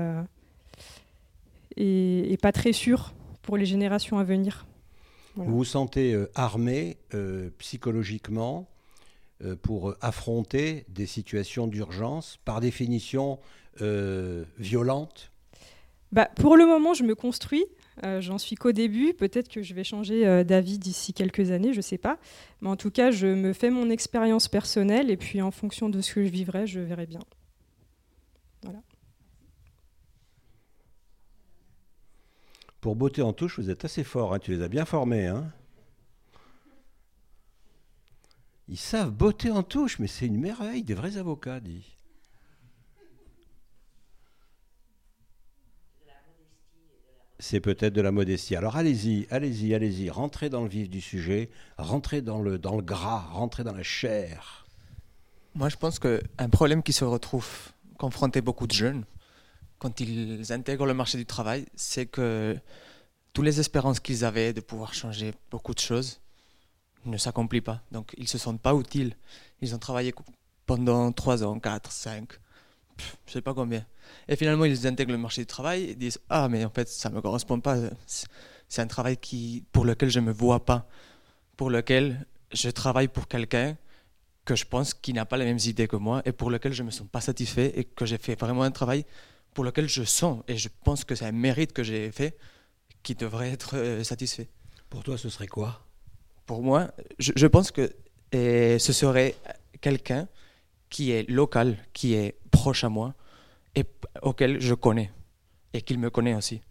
et, pas très sûr pour les générations à venir. Vous vous sentez armé psychologiquement pour affronter des situations d'urgence, par définition violentes? Bah, Pour le moment, je me construis. Euh, j'en suis qu'au début. Peut-être que je vais changer euh, d'avis d'ici quelques années, je ne sais pas. Mais en tout cas, je me fais mon expérience personnelle et puis en fonction de ce que je vivrai, je verrai bien. Voilà. Pour beauté en touche, vous êtes assez fort. Hein. Tu les as bien formés. Hein Ils savent beauté en touche, mais c'est une merveille, des vrais avocats, dit. c'est peut-être de la modestie. Alors allez-y, allez-y, allez-y, rentrez dans le vif du sujet, rentrez dans le, dans le gras, rentrez dans la chair. Moi, je pense qu'un problème qui se retrouve confronté beaucoup de jeunes quand ils intègrent le marché du travail, c'est que toutes les espérances qu'ils avaient de pouvoir changer beaucoup de choses ne s'accomplissent pas. Donc, ils ne se sentent pas utiles. Ils ont travaillé pendant 3 ans, 4, 5, je ne sais pas combien. Et finalement, ils intègrent le marché du travail et disent Ah, mais en fait, ça ne me correspond pas. C'est un travail qui, pour lequel je ne me vois pas, pour lequel je travaille pour quelqu'un que je pense qui n'a pas les mêmes idées que moi et pour lequel je ne me sens pas satisfait et que j'ai fait vraiment un travail pour lequel je sens et je pense que c'est un mérite que j'ai fait qui devrait être euh, satisfait. Pour toi, ce serait quoi? Pour moi, je, je pense que et ce serait quelqu'un qui est local, qui est proche à moi, et auquel je connais et qu'il me connaît aussi.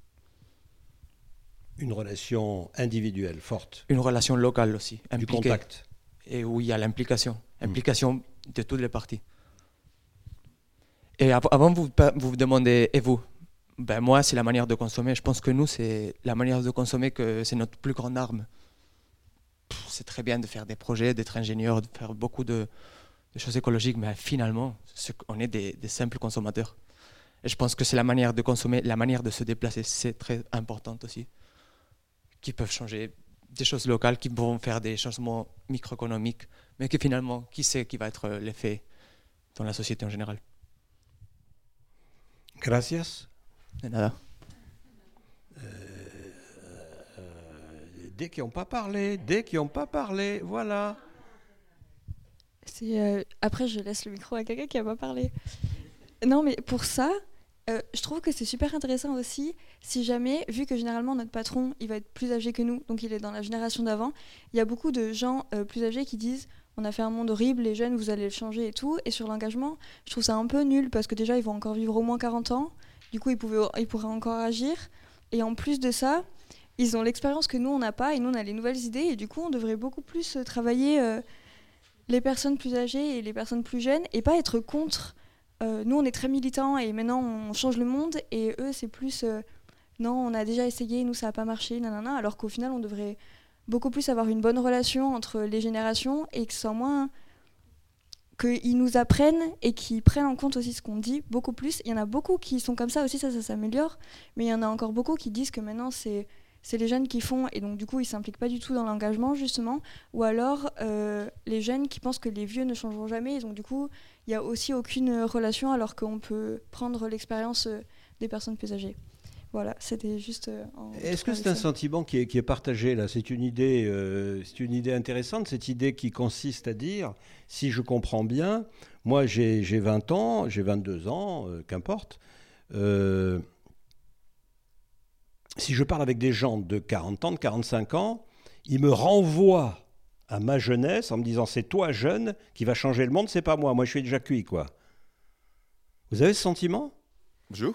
Une relation individuelle forte. Une relation locale aussi. Du contact. Et où il y a l'implication. Hmm. Implication de toutes les parties. Et avant, vous vous demandez, et vous? Ben Moi, c'est la manière de consommer. Je pense que nous, c'est la manière de consommer que c'est notre plus grande arme. C'est très bien de faire des projets, d'être ingénieur, de faire beaucoup de, choses écologiques, mais finalement, on est des simples consommateurs. Et je pense que c'est la manière de consommer, la manière de se déplacer, c'est très important aussi. Qui peuvent changer des choses locales, qui vont faire des changements microéconomiques, mais que finalement, qui sait qui va être l'effet dans la société en général? Gracias. De nada. Dès qu'ils n'ont pas parlé, dès qu'ils n'ont pas parlé, voilà. Euh, après, je laisse le micro à quelqu'un qui n'a pas parlé. Non, mais pour ça, euh, je trouve que c'est super intéressant aussi, si jamais, vu que généralement notre patron, il va être plus âgé que nous, donc il est dans la génération d'avant, il y a beaucoup de gens euh, plus âgés qui disent on a fait un monde horrible, les jeunes, vous allez le changer et tout. Et sur l'engagement, je trouve ça un peu nul parce que déjà, ils vont encore vivre au moins 40 ans. Du coup, ils, pouvaient, ils pourraient encore agir. Et en plus de ça, ils ont l'expérience que nous, on n'a pas. Et nous, on a les nouvelles idées. Et du coup, on devrait beaucoup plus euh, travailler les personnes plus âgées et les personnes plus jeunes et pas être contre euh, nous on est très militants et maintenant on change le monde et eux c'est plus euh, non on a déjà essayé nous ça n'a pas marché nanana alors qu'au final on devrait beaucoup plus avoir une bonne relation entre les générations et soit moins qu'ils nous apprennent et qu'ils prennent en compte aussi ce qu'on dit beaucoup plus. Il y en a beaucoup qui sont comme ça aussi, ça, s'améliore, mais il y en a encore beaucoup qui disent que maintenant c'est c'est les jeunes qui font et donc du coup ils s'impliquent pas du tout dans l'engagement justement ou alors euh, les jeunes qui pensent que les vieux ne changeront jamais et donc du coup il n'y a aussi aucune relation alors qu'on peut prendre l'expérience euh, des personnes plus âgées. Voilà, c'était juste. Euh, Est-ce que c'est un sentiment qui est, qui est, partagé là? C'est une idée, c'est une idée intéressante, cette idée qui consiste à dire, si je comprends bien, moi j'ai 20 ans, j'ai 22 ans, qu'importe si je parle avec des gens de 40 ans, de 45 ans, ils me renvoient à ma jeunesse en me disant c'est toi jeune qui va changer le monde, c'est pas moi, moi je suis déjà cuit quoi. Vous avez ce sentiment? Bonjour,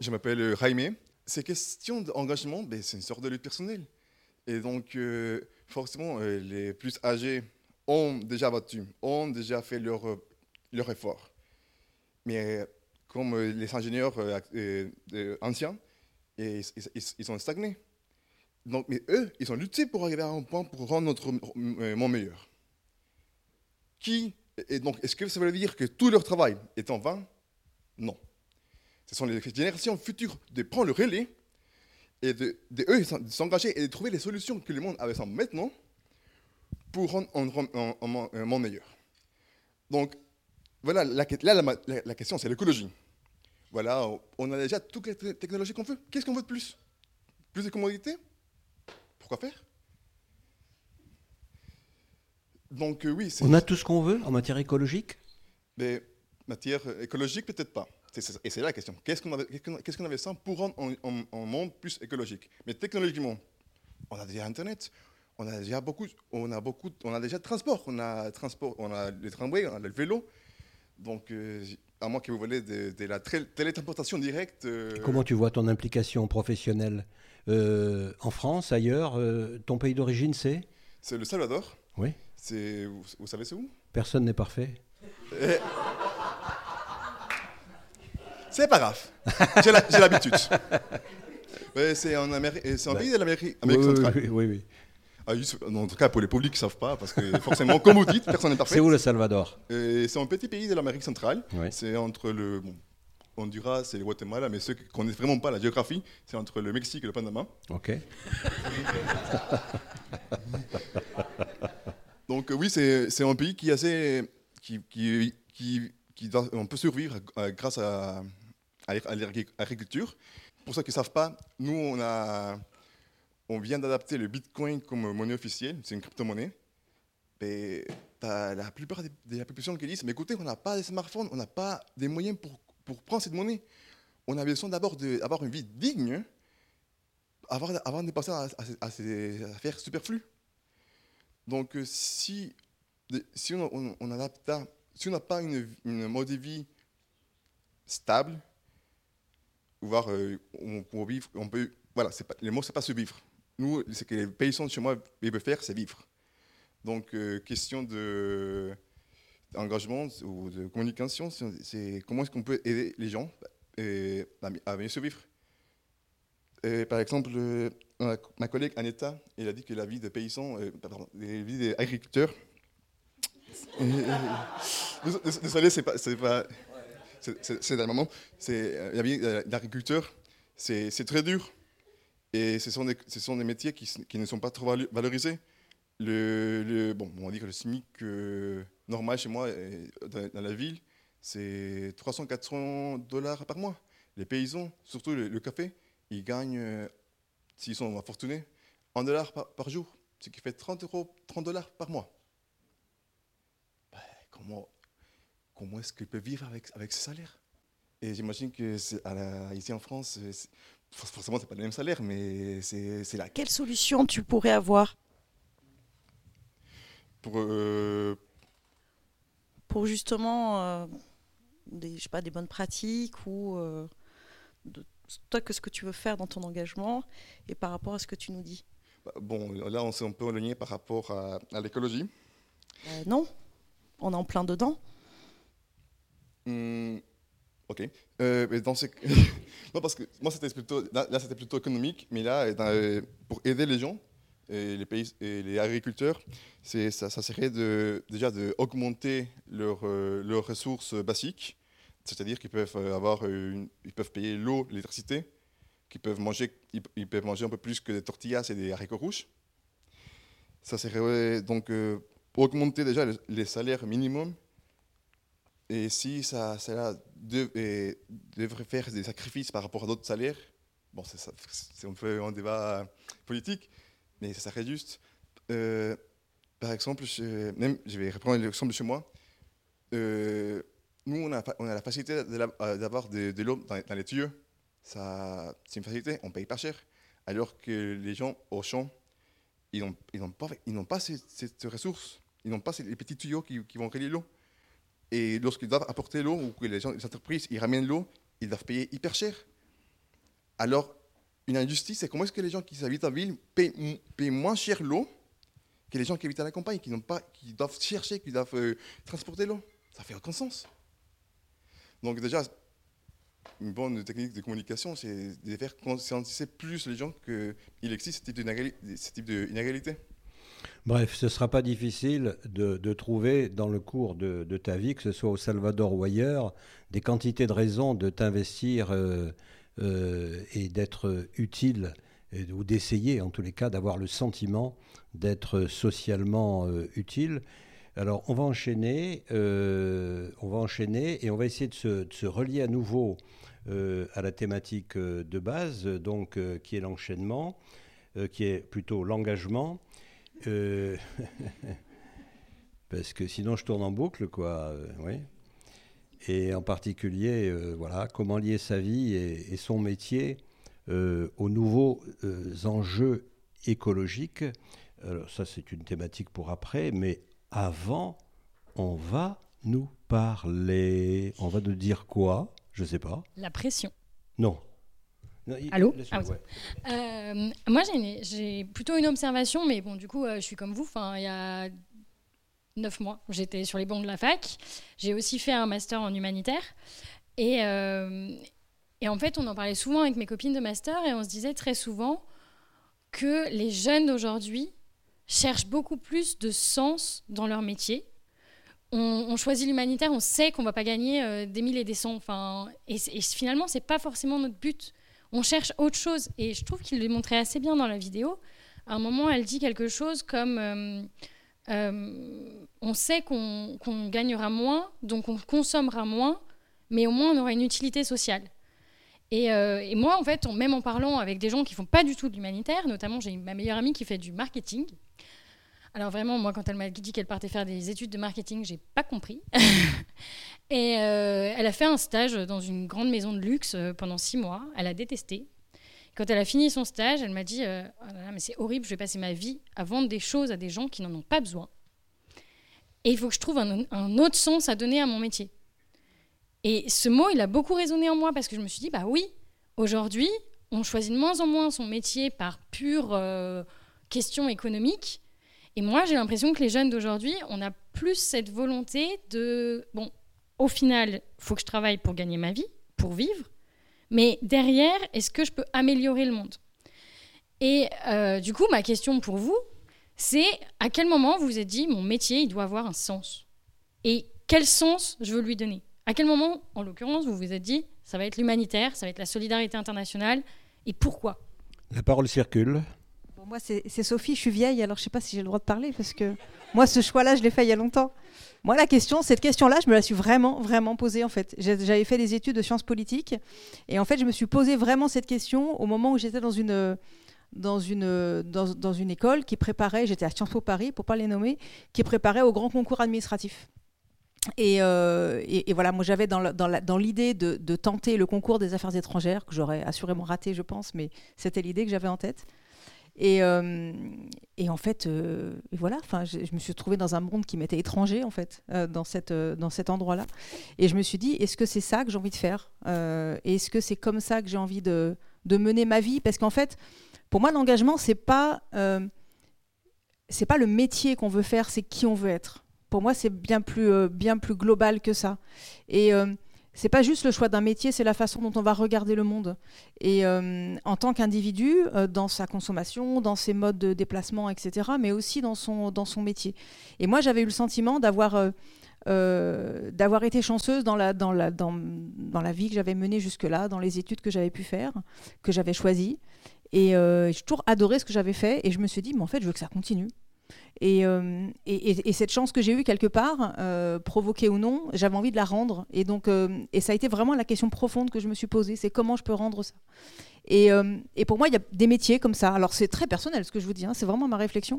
je m'appelle Jaime. Ces questions d'engagement, ben, c'est une sorte de lutte personnelle. Et donc, euh, forcément, euh, les plus âgés ont déjà battu, ont déjà fait leur, effort. Mais comme les ingénieurs anciens, ils, sont stagnés. Donc, mais eux, ils ont lutté pour arriver à un point pour rendre notre monde meilleur. Qui, donc, est-ce que ça veut dire que tout leur travail est en vain? Non. Ce sont les générations futures de prendre le relais et de, eux s'engager et de trouver les solutions que le monde avait besoin maintenant pour rendre un, monde meilleur. Donc, voilà, la, là, la question, c'est l'écologie. Voilà, on a déjà toutes les technologies qu'on veut. Qu'est-ce qu'on veut de plus? Plus de commodité Pourquoi faire? Donc euh, oui, On a tout ce qu'on veut en matière écologique? Mais matière écologique, peut-être pas. Et c'est là la question. Qu'est-ce qu'on avait, qu'est-ce qu'on avait sans pour rendre un, monde plus écologique? Mais technologiquement, on a déjà Internet, on a déjà beaucoup, on a beaucoup, on a déjà transport, on a transport, on a le tramway, on a le vélo. Donc euh, à moins que vous vouliez de, la télétransportation directe. Euh, Comment tu vois ton implication professionnelle euh, en France, ailleurs Ton pays d'origine, c'est? C'est le Salvador. Oui. C'est, vous, savez, c'est où? Personne n'est parfait. C'est pas grave. J'ai, l'habitude. c'est, en c'est un pays de l'Amérique centrale. Oui, oui, oui. Ah, en tout cas, pour les publics qui ne savent pas, parce que forcément, comme vous dites, personne n'est parfait. C'est où le Salvador? C'est un petit pays de l'Amérique centrale. C'est entre le bon, Honduras et le Guatemala, mais ceux qui ne connaissent vraiment pas la géographie, c'est entre le Mexique et le Panama. Ok. Donc oui, c'est un pays qui, assez, qui, qui, qui, qui on peut survivre grâce à, à l'agriculture. Pour ceux qui ne savent pas, nous, on a on vient d'adapter le Bitcoin comme monnaie officielle, c'est une crypto-monnaie. Et la plupart des, la population qui disent Mais écoutez, on n'a pas de smartphone, on n'a pas des moyens pour, pour prendre cette monnaie. On a besoin d'abord d'avoir une vie digne avant, avant de passer à, ces affaires superflues. Donc, euh, si, si on, on, adapte, si on n'a pas une, mode de vie stable, voire euh, on, peut vivre, on peut, voilà, pas, le mot, c'est pas survivre nous, ce que les paysans de chez moi veulent faire, c'est vivre. Donc, euh, question d'engagement ou de communication, c'est comment est-ce qu'on peut aider les gens à mieux survivre. par exemple, euh, ma collègue Aneta, elle a dit que la vie des paysans, euh, pardon, la vie des agriculteurs, désolé, c'est pas, c'est pas, c'est d'un moment, c'est la vie d'agriculteur, c'est très dur. Et ce sont des, ce sont des métiers qui, ne sont pas trop valorisés. Le, bon, on dire que le SMIC euh, normal chez moi, euh, dans, la ville, c'est 300-400 dollars par mois. Les paysans, surtout le, café, ils gagnent, euh, s'ils sont fortunés, 1 dollar par, jour, ce qui fait 30 euros, 30 dollars par mois. Ben, comment comment est-ce qu'ils peuvent vivre avec, avec ce salaire? Et j'imagine que ici en France, forcément, c'est pas le même salaire, mais c'est là. Quelle solution tu pourrais avoir? Pour, euh, pour justement euh, des, je sais pas, des bonnes pratiques ou euh, de, toi, que ce que tu veux faire dans ton engagement et par rapport à ce que tu nous dis? Bah, Bon, là, on s'est un peu éloigné par rapport à, l'écologie. non, on est en plein dedans. Hum, Ok. Euh, non, parce que moi, c'était plutôt, là, c'était plutôt économique, mais là, euh, pour aider les gens, et les pays et les agriculteurs, c'est, ça, ça serait de, déjà d'augmenter leurs euh, ressources basiques, c'est-à-dire qu'ils peuvent, avoir ils peuvent payer l'eau, l'électricité, qu'ils peuvent manger, ils, peuvent manger un peu plus que des tortillas et des haricots rouges. Ça serait donc pour augmenter déjà les salaires minimums et si ça, ça devrait faire des sacrifices par rapport à d'autres salaires, bon, c'est un peu un débat politique, mais ça serait juste. Euh, par exemple, je, même, je vais reprendre l'exemple de chez moi. Euh, nous, on a, la facilité euh, d'avoir de, l'eau dans, les tuyaux. C'est une facilité, on ne paye pas cher. Alors que les gens au champ, ils n'ont pas, ils pas cette, cette, ressource. Ils n'ont pas les petits tuyaux qui, qui vont relier l'eau. Et lorsqu'ils doivent apporter l'eau ou que les, entreprises ils ramènent l'eau, ils doivent payer hyper cher. Alors, une injustice, c'est comment est-ce que les gens qui habitent en ville payent, moins cher l'eau que les gens qui habitent à la campagne, qui, pas, qui doivent chercher, qui doivent euh, transporter l'eau? Ça fait aucun sens. Donc déjà, une bonne technique de communication, c'est de faire conscientiser plus les gens qu'il existe ce type d'inégalité. Bref, ce ne sera pas difficile de, trouver dans le cours de, ta vie, que ce soit au Salvador ou ailleurs, des quantités de raisons de t'investir euh, euh, et d'être utile, ou d'essayer en tous les cas d'avoir le sentiment d'être socialement euh, utile. Alors on va enchaîner, on va enchaîner et on va essayer de se, relier à nouveau à la thématique de base, donc qui est l'enchaînement, qui est plutôt l'engagement. Euh, parce que sinon je tourne en boucle, quoi. Euh, oui. Et en particulier, euh, voilà, comment lier sa vie et, son métier aux nouveaux enjeux écologiques. Alors ça, c'est une thématique pour après, mais avant, on va nous parler. On va nous dire quoi? Je sais pas. La pression. Non. Allô ah euh, Moi, j'ai plutôt une observation, mais bon, du coup, euh, je suis comme vous. Enfin, il y a neuf mois, j'étais sur les bancs de la fac. J'ai aussi fait un master en humanitaire. Et, euh, et en fait, on en parlait souvent avec mes copines de master et on se disait très souvent que les jeunes d'aujourd'hui cherchent beaucoup plus de sens dans leur métier. On, choisit l'humanitaire, on sait qu'on va pas gagner des mille et des cents. Enfin, et, et finalement, c'est pas forcément notre but on cherche autre chose. Et je trouve qu'il le montrait assez bien dans la vidéo. À un moment, elle dit quelque chose comme euh, euh, on sait qu'on gagnera moins, donc on consommera moins, mais au moins on aura une utilité sociale. Et, euh, moi, en fait, même en parlant avec des gens qui font pas du tout de l'humanitaire, notamment j'ai ma meilleure amie qui fait du marketing. Alors vraiment, moi, quand elle m'a dit qu'elle partait faire des études de marketing, j'ai pas compris. Et euh, elle a fait un stage dans une grande maison de luxe euh, pendant six mois. Elle a détesté. Quand elle a fini son stage, elle m'a dit euh, oh mais c'est horrible, je vais passer ma vie à vendre des choses à des gens qui n'en ont pas besoin. Et il faut que je trouve un, autre sens à donner à mon métier. Et ce mot, il a beaucoup résonné en moi parce que je me suis dit bah oui, aujourd'hui, on choisit de moins en moins son métier par pure question économique. Et moi, j'ai l'impression que les jeunes d'aujourd'hui, on a plus cette volonté de bon, au final, faut que je travaille pour gagner ma vie, pour vivre. Mais derrière, est-ce que je peux améliorer le monde? Et euh, du coup, ma question pour vous, c'est à quel moment vous vous êtes dit, mon métier, il doit avoir un sens? Et quel sens je veux lui donner? À quel moment, en l'occurrence, vous vous êtes dit, ça va être l'humanitaire, ça va être la solidarité internationale, et pourquoi? La parole circule. Moi, c'est Sophie, je suis vieille, alors je ne sais pas si j'ai le droit de parler, parce que moi, ce choix-là, je l'ai fait il y a longtemps. Moi, la question, cette question-là, je me la suis vraiment, vraiment posée en fait. J'avais fait des études de sciences politiques et en fait, je me suis posé vraiment cette question au moment où j'étais dans une école qui préparait, j'étais à Sciences Po Paris, pour pas les nommer, qui préparait au grand concours administratif. Et, euh, voilà, moi j'avais dans, l'idée de, tenter le concours des affaires étrangères, que j'aurais assurément raté, je pense, mais c'était l'idée que j'avais en tête. Et, euh, et en fait, euh, voilà, je, me suis retrouvée dans un monde qui m'était étranger, en fait, euh, dans, cette, dans cet endroit-là. Et je me suis dit, est-ce que c'est ça que j'ai envie de faire Est-ce que c'est comme ça que j'ai envie de, de, mener ma vie? Parce qu'en fait, pour moi, l'engagement, c'est pas, c'est pas le métier qu'on veut faire, c'est qui on veut être. Pour moi, c'est bien plus, bien plus global que ça. Et c'est pas juste le choix d'un métier, c'est la façon dont on va regarder le monde. Et euh, en tant qu'individu, euh, dans sa consommation, dans ses modes de déplacement, etc., mais aussi dans son, dans son métier. Et moi, j'avais eu le sentiment d'avoir euh, d'avoir été chanceuse dans la, dans la, dans, dans la vie que j'avais menée jusque-là, dans les études que j'avais pu faire, que j'avais choisies. Et j'ai toujours adoré ce que j'avais fait. Et je me suis dit, mais en fait, je veux que ça continue. Euh, et, et, cette chance que j'ai eue quelque part, euh, provoquée ou non, j'avais envie de la rendre. Et donc, euh, et ça a été vraiment la question profonde que je me suis posée, c'est comment je peux rendre ça? Et, pour moi, il y a des métiers comme ça. Alors c'est très personnel ce que je vous dis, hein, c'est vraiment ma réflexion.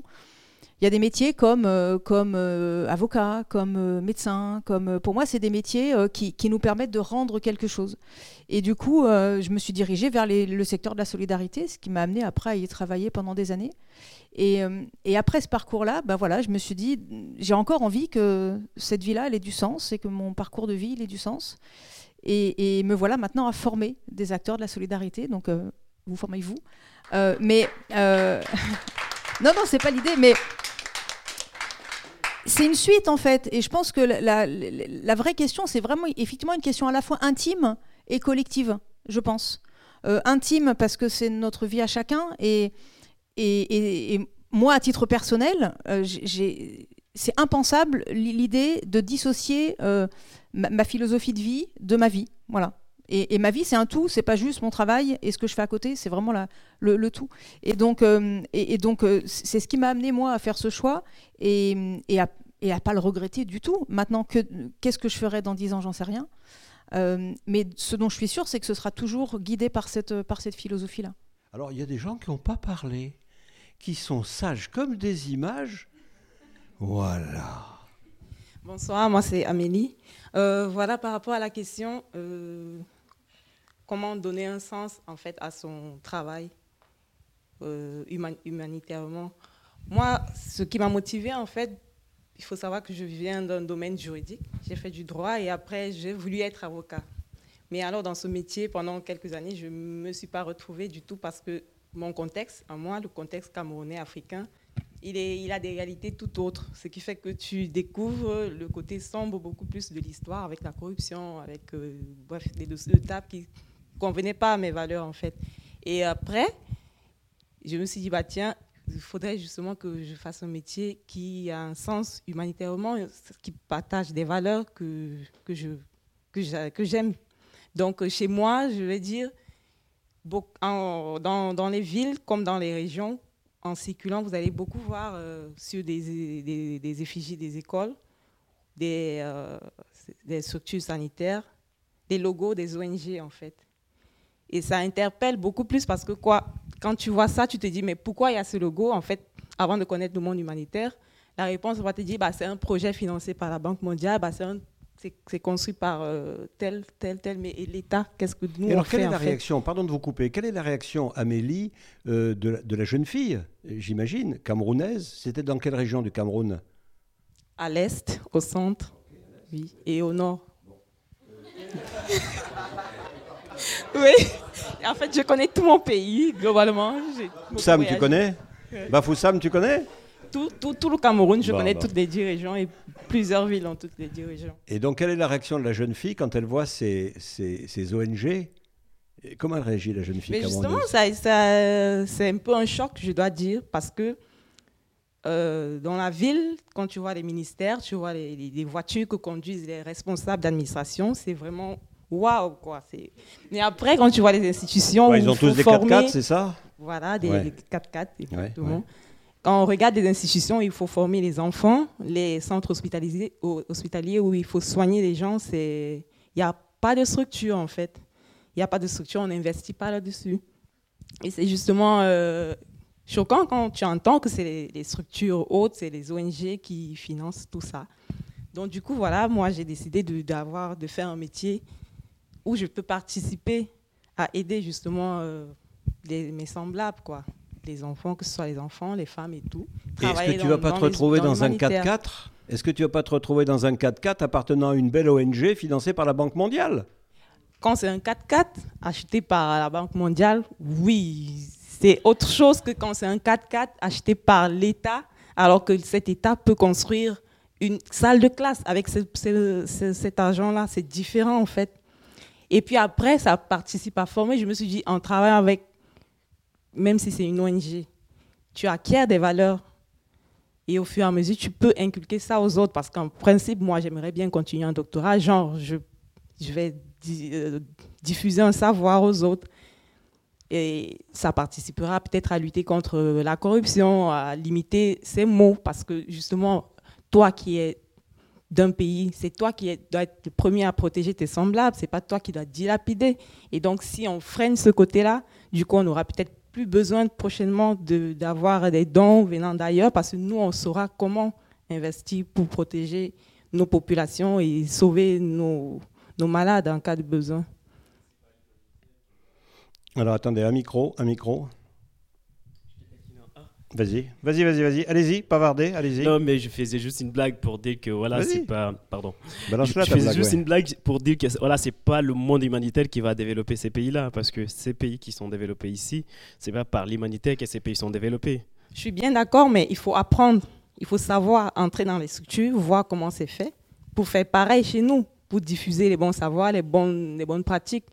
Il y a des métiers comme, comme avocat, comme médecin, comme pour moi, c'est des métiers qui, qui, nous permettent de rendre quelque chose. Et du coup, je me suis dirigée vers le secteur de la solidarité, ce qui m'a amené après à y travailler pendant des années. Euh, et, après ce parcours-là, ben voilà, je me suis dit, j'ai encore envie que cette vie-là, ait du sens et que mon parcours de vie, ait du sens. Et, me voilà maintenant à former des acteurs de la solidarité. Donc, euh, vous formez-vous. Euh, mais non, non, c'est pas l'idée. Mais c'est une suite en fait. Et je pense que la, vraie question, c'est vraiment effectivement une question à la fois intime et collective, je pense. Euh, intime parce que c'est notre vie à chacun et, et, moi, à titre personnel, euh, c'est impensable l'idée de dissocier euh, ma, philosophie de vie de ma vie. Voilà. Et, ma vie, c'est un tout, c'est pas juste mon travail et ce que je fais à côté, c'est vraiment le, tout. Et donc, euh, c'est ce qui m'a amené moi à faire ce choix et, à, et pas le regretter du tout. Maintenant, qu'est-ce que je ferai dans dix ans, j'en sais rien. Mais ce dont je suis sûre, c'est que ce sera toujours guidé par cette philosophie-là. Alors, il y a des gens qui n'ont pas parlé, qui sont sages comme des images. Voilà. Bonsoir, moi c'est Amélie. voilà, par rapport à la question, comment donner un sens en fait à son travail euh, humanitairement. Moi, ce qui m'a motivé en fait, il faut savoir que je viens d'un domaine juridique. J'ai fait du droit et après j'ai voulu être avocat. Mais alors dans ce métier, pendant quelques années, je ne me suis pas retrouvée du tout parce que mon contexte, à moi, le contexte camerounais africain, il, a des réalités tout autres. Ce qui fait que tu découvres le côté sombre beaucoup plus de l'histoire avec la corruption, avec euh, des dossiers de table qui convenait pas à mes valeurs en fait. Et après, je me suis dit bah tiens, il faudrait justement que je fasse un métier qui a un sens humanitairement, qui partage des valeurs que que j'aime. Donc chez moi, je vais dire dans, les villes comme dans les régions, en circulant, vous allez beaucoup voir euh, sur des, effigies des écoles, des, euh, des structures sanitaires, des logos des ONG en fait. Et ça interpelle beaucoup plus parce que quoi, quand tu vois ça, tu te dis, mais pourquoi il y a ce logo En fait, avant de connaître le monde humanitaire, la réponse va te dire, bah, c'est un projet financé par la Banque mondiale, bah, c'est construit par euh, tel, tel, tel, mais l'État, qu'est-ce que nous alors, quelle est la réaction, pardon de vous couper, quelle est la réaction, Amélie, euh, de, la, de, la, jeune fille, j'imagine, camerounaise? C'était dans quelle région du Cameroun? À l'est, au centre, oui, et au nord. oui. En fait, je connais tout mon pays, globalement. Sam, tu connais? Bafoussam, tu connais? Tout, tout, tout, le Cameroun, je connais toutes les dix régions et plusieurs villes en toutes les dix régions. Et donc, quelle est la réaction de la jeune fille quand elle voit ces, ces, ces ONG Comment elle réagit, la jeune fille Mais justement, ça, ça, c'est un peu un choc, je dois dire, parce que euh, dans la ville, quand tu vois les ministères, tu vois les, les voitures que conduisent les responsables d'administration, c'est vraiment waouh quoi. Mais après, quand tu vois les institutions, ils ont tous des 4x4, c'est ça? Voilà, des 4x4 exactement. Quand on regarde des institutions, il faut former les enfants, les centres hospitaliers, où il faut soigner les gens, il n'y a pas de structure en fait. Il n'y a pas de structure, on n'investit pas là-dessus. Et c'est justement euh, choquant quand tu entends que c'est les, les, structures hautes, c'est les ONG qui financent tout ça. Donc du coup, voilà, moi j'ai décidé de, d'avoir, de faire un métier où je peux participer à aider justement euh, mes semblables, quoi. Les enfants, que ce soit les enfants, les femmes et tout. Est-ce que tu ne vas pas te retrouver dans, un 4x4 Est-ce que tu vas pas te retrouver dans un 4x4 appartenant à une belle ONG financée par la Banque mondiale? Quand c'est un 4x4 acheté par la Banque mondiale, oui, c'est autre chose que quand c'est un 4x4 acheté par l'État, alors que cet État peut construire une salle de classe avec cet argent-là. C'est différent en fait. Et puis après, ça participe à former. Je me suis dit, en travaillant avec, même si c'est une ONG, tu acquiers des valeurs. Et au fur et à mesure, tu peux inculquer ça aux autres. Parce qu'en principe, moi, j'aimerais bien continuer un doctorat. Genre, je, je vais euh, diffuser un savoir aux autres. Et ça participera peut-être à lutter contre la corruption, à limiter ces mots. Parce que justement, toi qui es d'un pays. C'est toi qui dois être le premier à protéger tes semblables. C'est pas toi qui dois dilapider. Et donc, si on freine ce côté-là, du coup, on aura peut-être plus besoin prochainement d'avoir des dons venant d'ailleurs parce que nous, on saura comment investir pour protéger nos populations et sauver nos, nos malades en cas de besoin. Alors attendez, un micro, un micro. Vas-y, vas-y, vas-y, vas-y. Allez-y, pavardez, allez-y. Non, mais je faisais juste une blague pour dire que voilà, c'est pas. Pardon. je, faisais juste une blague pour dire que voilà, c'est pas le monde humanitaire qui va développer ces pays-là, parce que ces pays qui sont développés ici, c'est pas par l'humanitaire que ces pays sont développés. Je suis bien d'accord, mais il faut apprendre Il faut savoir entrer dans les structures, voir comment c'est fait, pour faire pareil chez nous, pour diffuser les bons savoirs, les bonnes, les bonnes pratiques.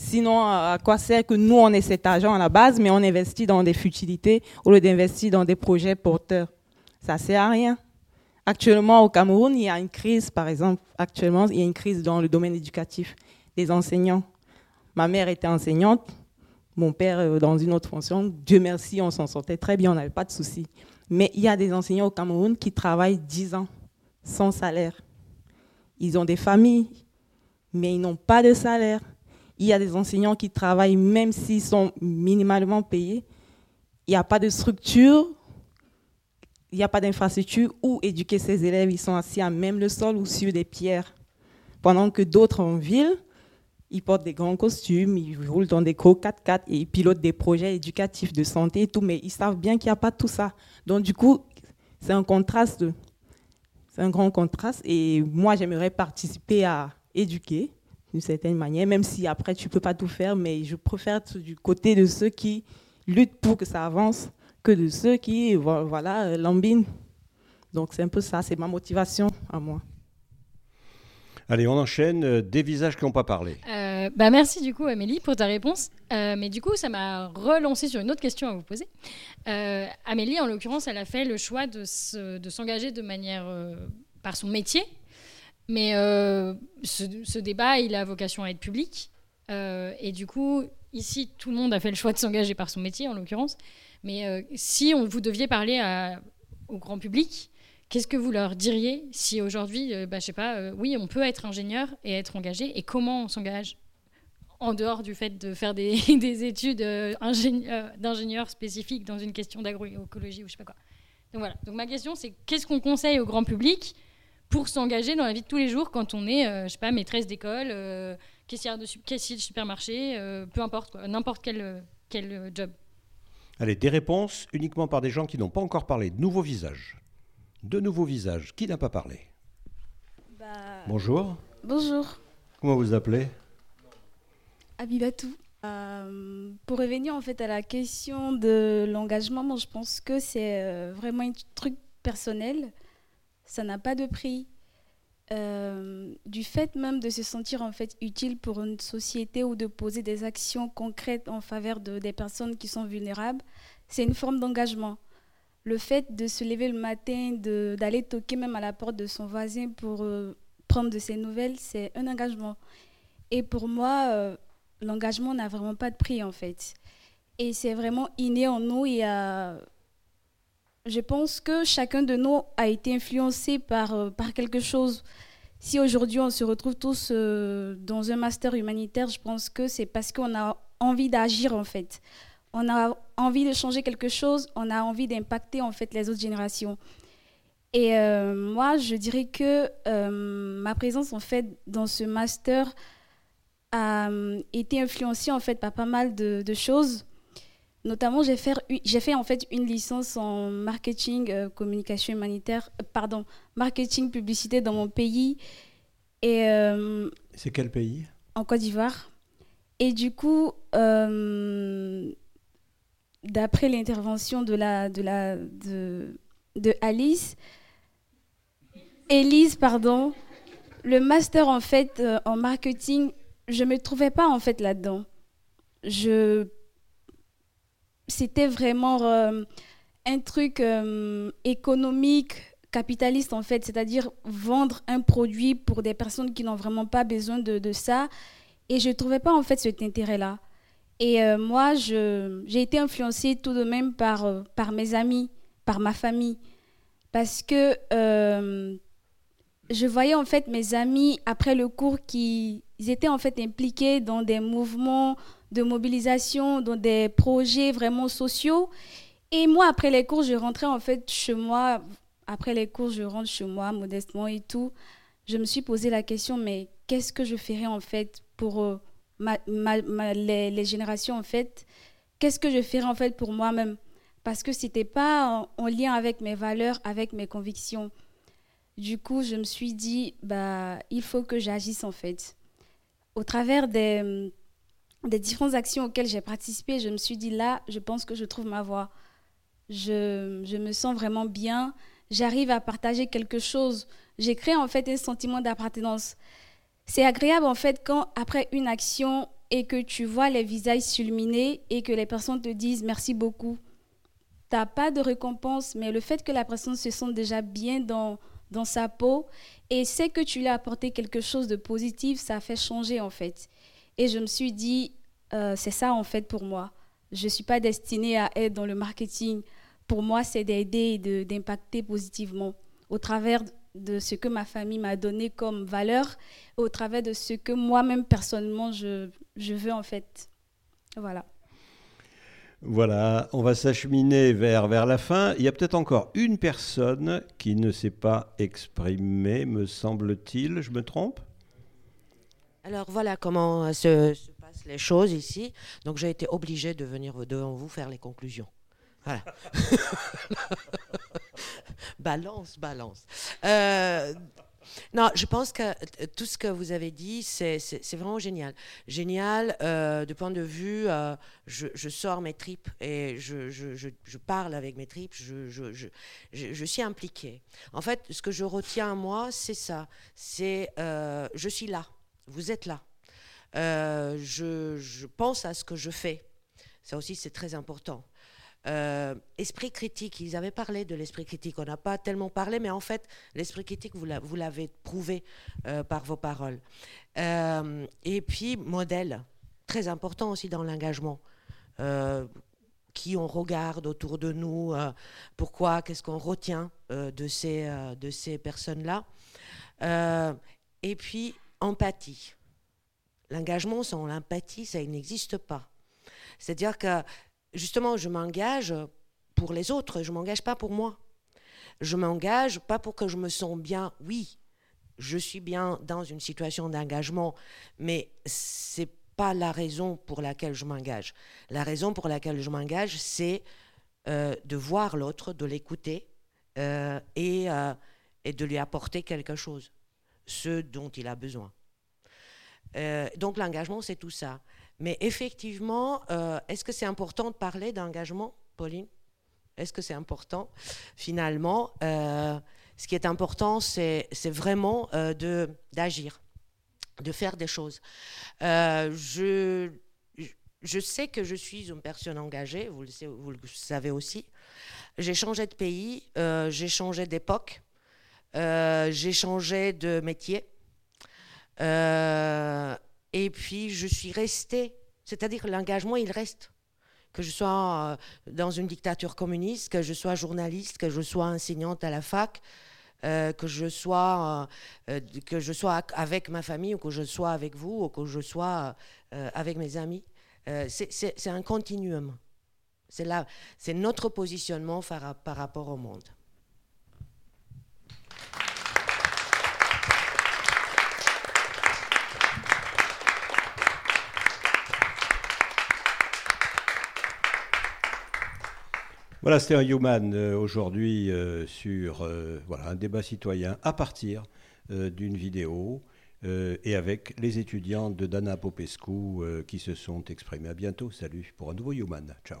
Sinon, à quoi sert que nous, on ait cet argent à la base, mais on investit dans des futilités au lieu d'investir dans des projets porteurs? Ça ne sert à rien. Actuellement, au Cameroun, il y a une crise, par exemple, actuellement, il y a une crise dans le domaine éducatif des enseignants. Ma mère était enseignante, mon père euh, dans une autre fonction. Dieu merci, on s'en sortait très bien, on n'avait pas de soucis. Mais il y a des enseignants au Cameroun qui travaillent 10 ans sans salaire. Ils ont des familles, mais ils n'ont pas de salaire. Il y a des enseignants qui travaillent même s'ils sont minimalement payés. Il n'y a pas de structure, il n'y a pas d'infrastructure où éduquer ces élèves. Ils sont assis à même le sol ou sur des pierres. Pendant que d'autres en ville, ils portent des grands costumes, ils roulent dans des gros 4x4 et ils pilotent des projets éducatifs de santé et tout, mais ils savent bien qu'il n'y a pas tout ça. Donc du coup, c'est un contraste, c'est un grand contraste. Et moi, j'aimerais participer à éduquer d'une certaine manière, même si après tu peux pas tout faire, mais je préfère être du côté de ceux qui luttent pour que ça avance que de ceux qui, voilà, lambinent. Donc c'est un peu ça, c'est ma motivation à moi. Allez, on enchaîne. Euh, des visages qui n'ont pas parlé. Euh, bah merci du coup Amélie pour ta réponse. Euh, mais du coup, ça m'a relancé sur une autre question à vous poser. Amélie, en l'occurrence, elle a fait le choix de, s'engager de manière par son métier. Mais ce, débat, il a vocation à être public. et du coup, ici, tout le monde a fait le choix de s'engager par son métier, en l'occurrence. Mais si on, vous deviez parler au grand public, Qu'est-ce que vous leur diriez si aujourd'hui, euh, bah, je sais pas, euh, oui, on peut être ingénieur et être engagé, et comment on s'engage en dehors du fait de faire des, études euh, d'ingénieur spécifiques dans une question d'agroécologie ou je sais pas quoi. Donc voilà. Donc ma question, c'est qu'est-ce qu'on conseille au grand public pour s'engager dans la vie de tous les jours quand on est, je sais pas, maîtresse d'école, caissière de caissier de supermarché, peu importe n'importe quel, quel job. Allez, des réponses uniquement par des gens qui n'ont pas encore parlé. De nouveaux visages de nouveaux visages. Qui n'a pas parlé? Bah, Bonjour. Bonjour. Comment vous appelez? Abibatou. Euh, pour revenir en fait à la question de l'engagement, moi je pense que c'est euh, vraiment un truc personnel. Ça n'a pas de prix. Euh, du fait même de se sentir en fait utile pour une société ou de poser des actions concrètes en faveur de, des personnes qui sont vulnérables, c'est une forme d'engagement le fait de se lever le matin, d'aller toquer même à la porte de son voisin pour euh, prendre de ses nouvelles, c'est un engagement. Et pour moi, euh, l'engagement n'a vraiment pas de prix en fait. Et c'est vraiment inné en nous. Et je pense que chacun de nous a été influencé par, euh, par quelque chose. Si aujourd'hui on se retrouve tous dans un master humanitaire, je pense que c'est parce qu'on a envie d'agir en fait on a envie de changer quelque chose, on a envie d'impacter en fait les autres générations. Et euh, moi, je dirais que euh, ma présence en fait dans ce master a euh, été influencée en fait par pas mal de, choses. Notamment, j'ai fait, j'ai fait en fait une licence en marketing, communication humanitaire, pardon, marketing publicité dans mon pays. Et c'est quel pays? En Côte d'Ivoire. Et du coup, d'après l'intervention de, la, de, la, de, de Alice, Elise, pardon, le master en fait euh, en marketing, je me trouvais pas en fait là-dedans. Je, c'était vraiment euh, un truc euh, économique, capitaliste en fait, c'est-à-dire vendre un produit pour des personnes qui n'ont vraiment pas besoin de, de ça. Et je ne trouvais pas en fait cet intérêt-là. Et euh, moi, j'ai été influencée tout de même par, euh, par mes amis, par ma famille. Parce que je voyais en fait mes amis, après le cours, qui étaient en fait impliqués dans des mouvements de mobilisation, dans des projets vraiment sociaux. Et moi, après les cours, je rentrais en fait chez moi. Après les cours, je rentre chez moi modestement et tout. Je me suis posé la question, mais qu'est-ce que je ferais en fait pour les, générations, en fait, qu'est-ce que je ferais en fait pour moi-même? Parce que ce n'était pas en, lien avec mes valeurs, avec mes convictions. Du coup, je me suis dit, bah, il faut que j'agisse en fait. Au travers des, différentes actions auxquelles j'ai participé, je me suis dit, là, je pense que je trouve ma voie. Je, me sens vraiment bien. j'arrive à partager quelque chose. J'ai créé en fait un sentiment d'appartenance. C'est agréable en fait quand après une action et que tu vois les visages s'illuminer et que les personnes te disent merci beaucoup. Tu n'as pas de récompense, mais le fait que la personne se sente déjà bien dans, dans sa peau et sait que tu lui as apporté quelque chose de positif, ça fait changer en fait. Et je me suis dit, euh, c'est ça en fait pour moi. Je ne suis pas destinée à être dans le marketing. Pour moi, c'est d'aider et d'impacter positivement au travers de ce que ma famille m'a donné comme valeur, au travers de ce que moi-même personnellement je, je veux en fait. Voilà. Voilà, on va s'acheminer vers, vers la fin. Il y a peut-être encore une personne qui ne s'est pas exprimée, me semble-t-il. Je me trompe? Alors voilà comment se, se, passent les choses ici. Donc j'ai été obligée de venir devant vous faire les conclusions. Voilà. balance, balance. Euh, non, je pense que euh, tout ce que vous avez dit, c'est vraiment génial. Génial euh, de point de vue, euh, je, sors mes tripes et je, parle avec mes tripes, je, suis impliquée. En fait, ce que je retiens à moi, c'est ça. C'est je suis là, vous êtes là. je pense à ce que je fais. Ça aussi, c'est très important. Euh, esprit critique, ils avaient parlé de l'esprit critique. On n'a pas tellement parlé, mais en fait, l'esprit critique, vous l'avez prouvé euh, par vos paroles. Euh, et puis, modèle, très important aussi dans l'engagement. qui on regarde autour de nous, pourquoi, qu'est-ce qu'on retient de ces, de ces personnes-là. et puis, empathie. L'engagement sans l'empathie, ça n'existe pas. C'est-à-dire que justement, je m'engage pour les autres, je m'engage pas pour moi. Je m'engage pas pour que je me sens bien. Oui, je suis bien dans une situation d'engagement, mais c'est pas la raison pour laquelle je m'engage. La raison pour laquelle je m'engage, c'est euh, de voir l'autre, de l'écouter euh, euh, et, de lui apporter quelque chose, ce dont il a besoin. donc l'engagement, c'est tout ça. Mais effectivement, euh, est-ce que c'est important de parler d'engagement, Pauline? Est-ce que c'est important Finalement, euh, ce qui est important, c'est vraiment euh, d'agir, de, faire des choses. je, sais que je suis une personne engagée, vous le savez aussi. J'ai changé de pays, j'ai changé d'époque, j'ai changé de métier. Et puis, je suis restée, c'est-à-dire l'engagement, il reste. Que je sois euh, dans une dictature communiste, que je sois journaliste, que je sois enseignante à la fac, euh, que, je sois, euh, que je sois avec ma famille, ou que je sois avec vous, ou que je sois avec mes amis. c'est un continuum. C'est notre positionnement par rapport au monde. Voilà, c'était un Human euh, aujourd'hui euh, sur euh, un débat citoyen à partir d'une vidéo et avec les étudiants de Dana Popescu qui se sont exprimés. À bientôt, salut pour un nouveau Human. Ciao.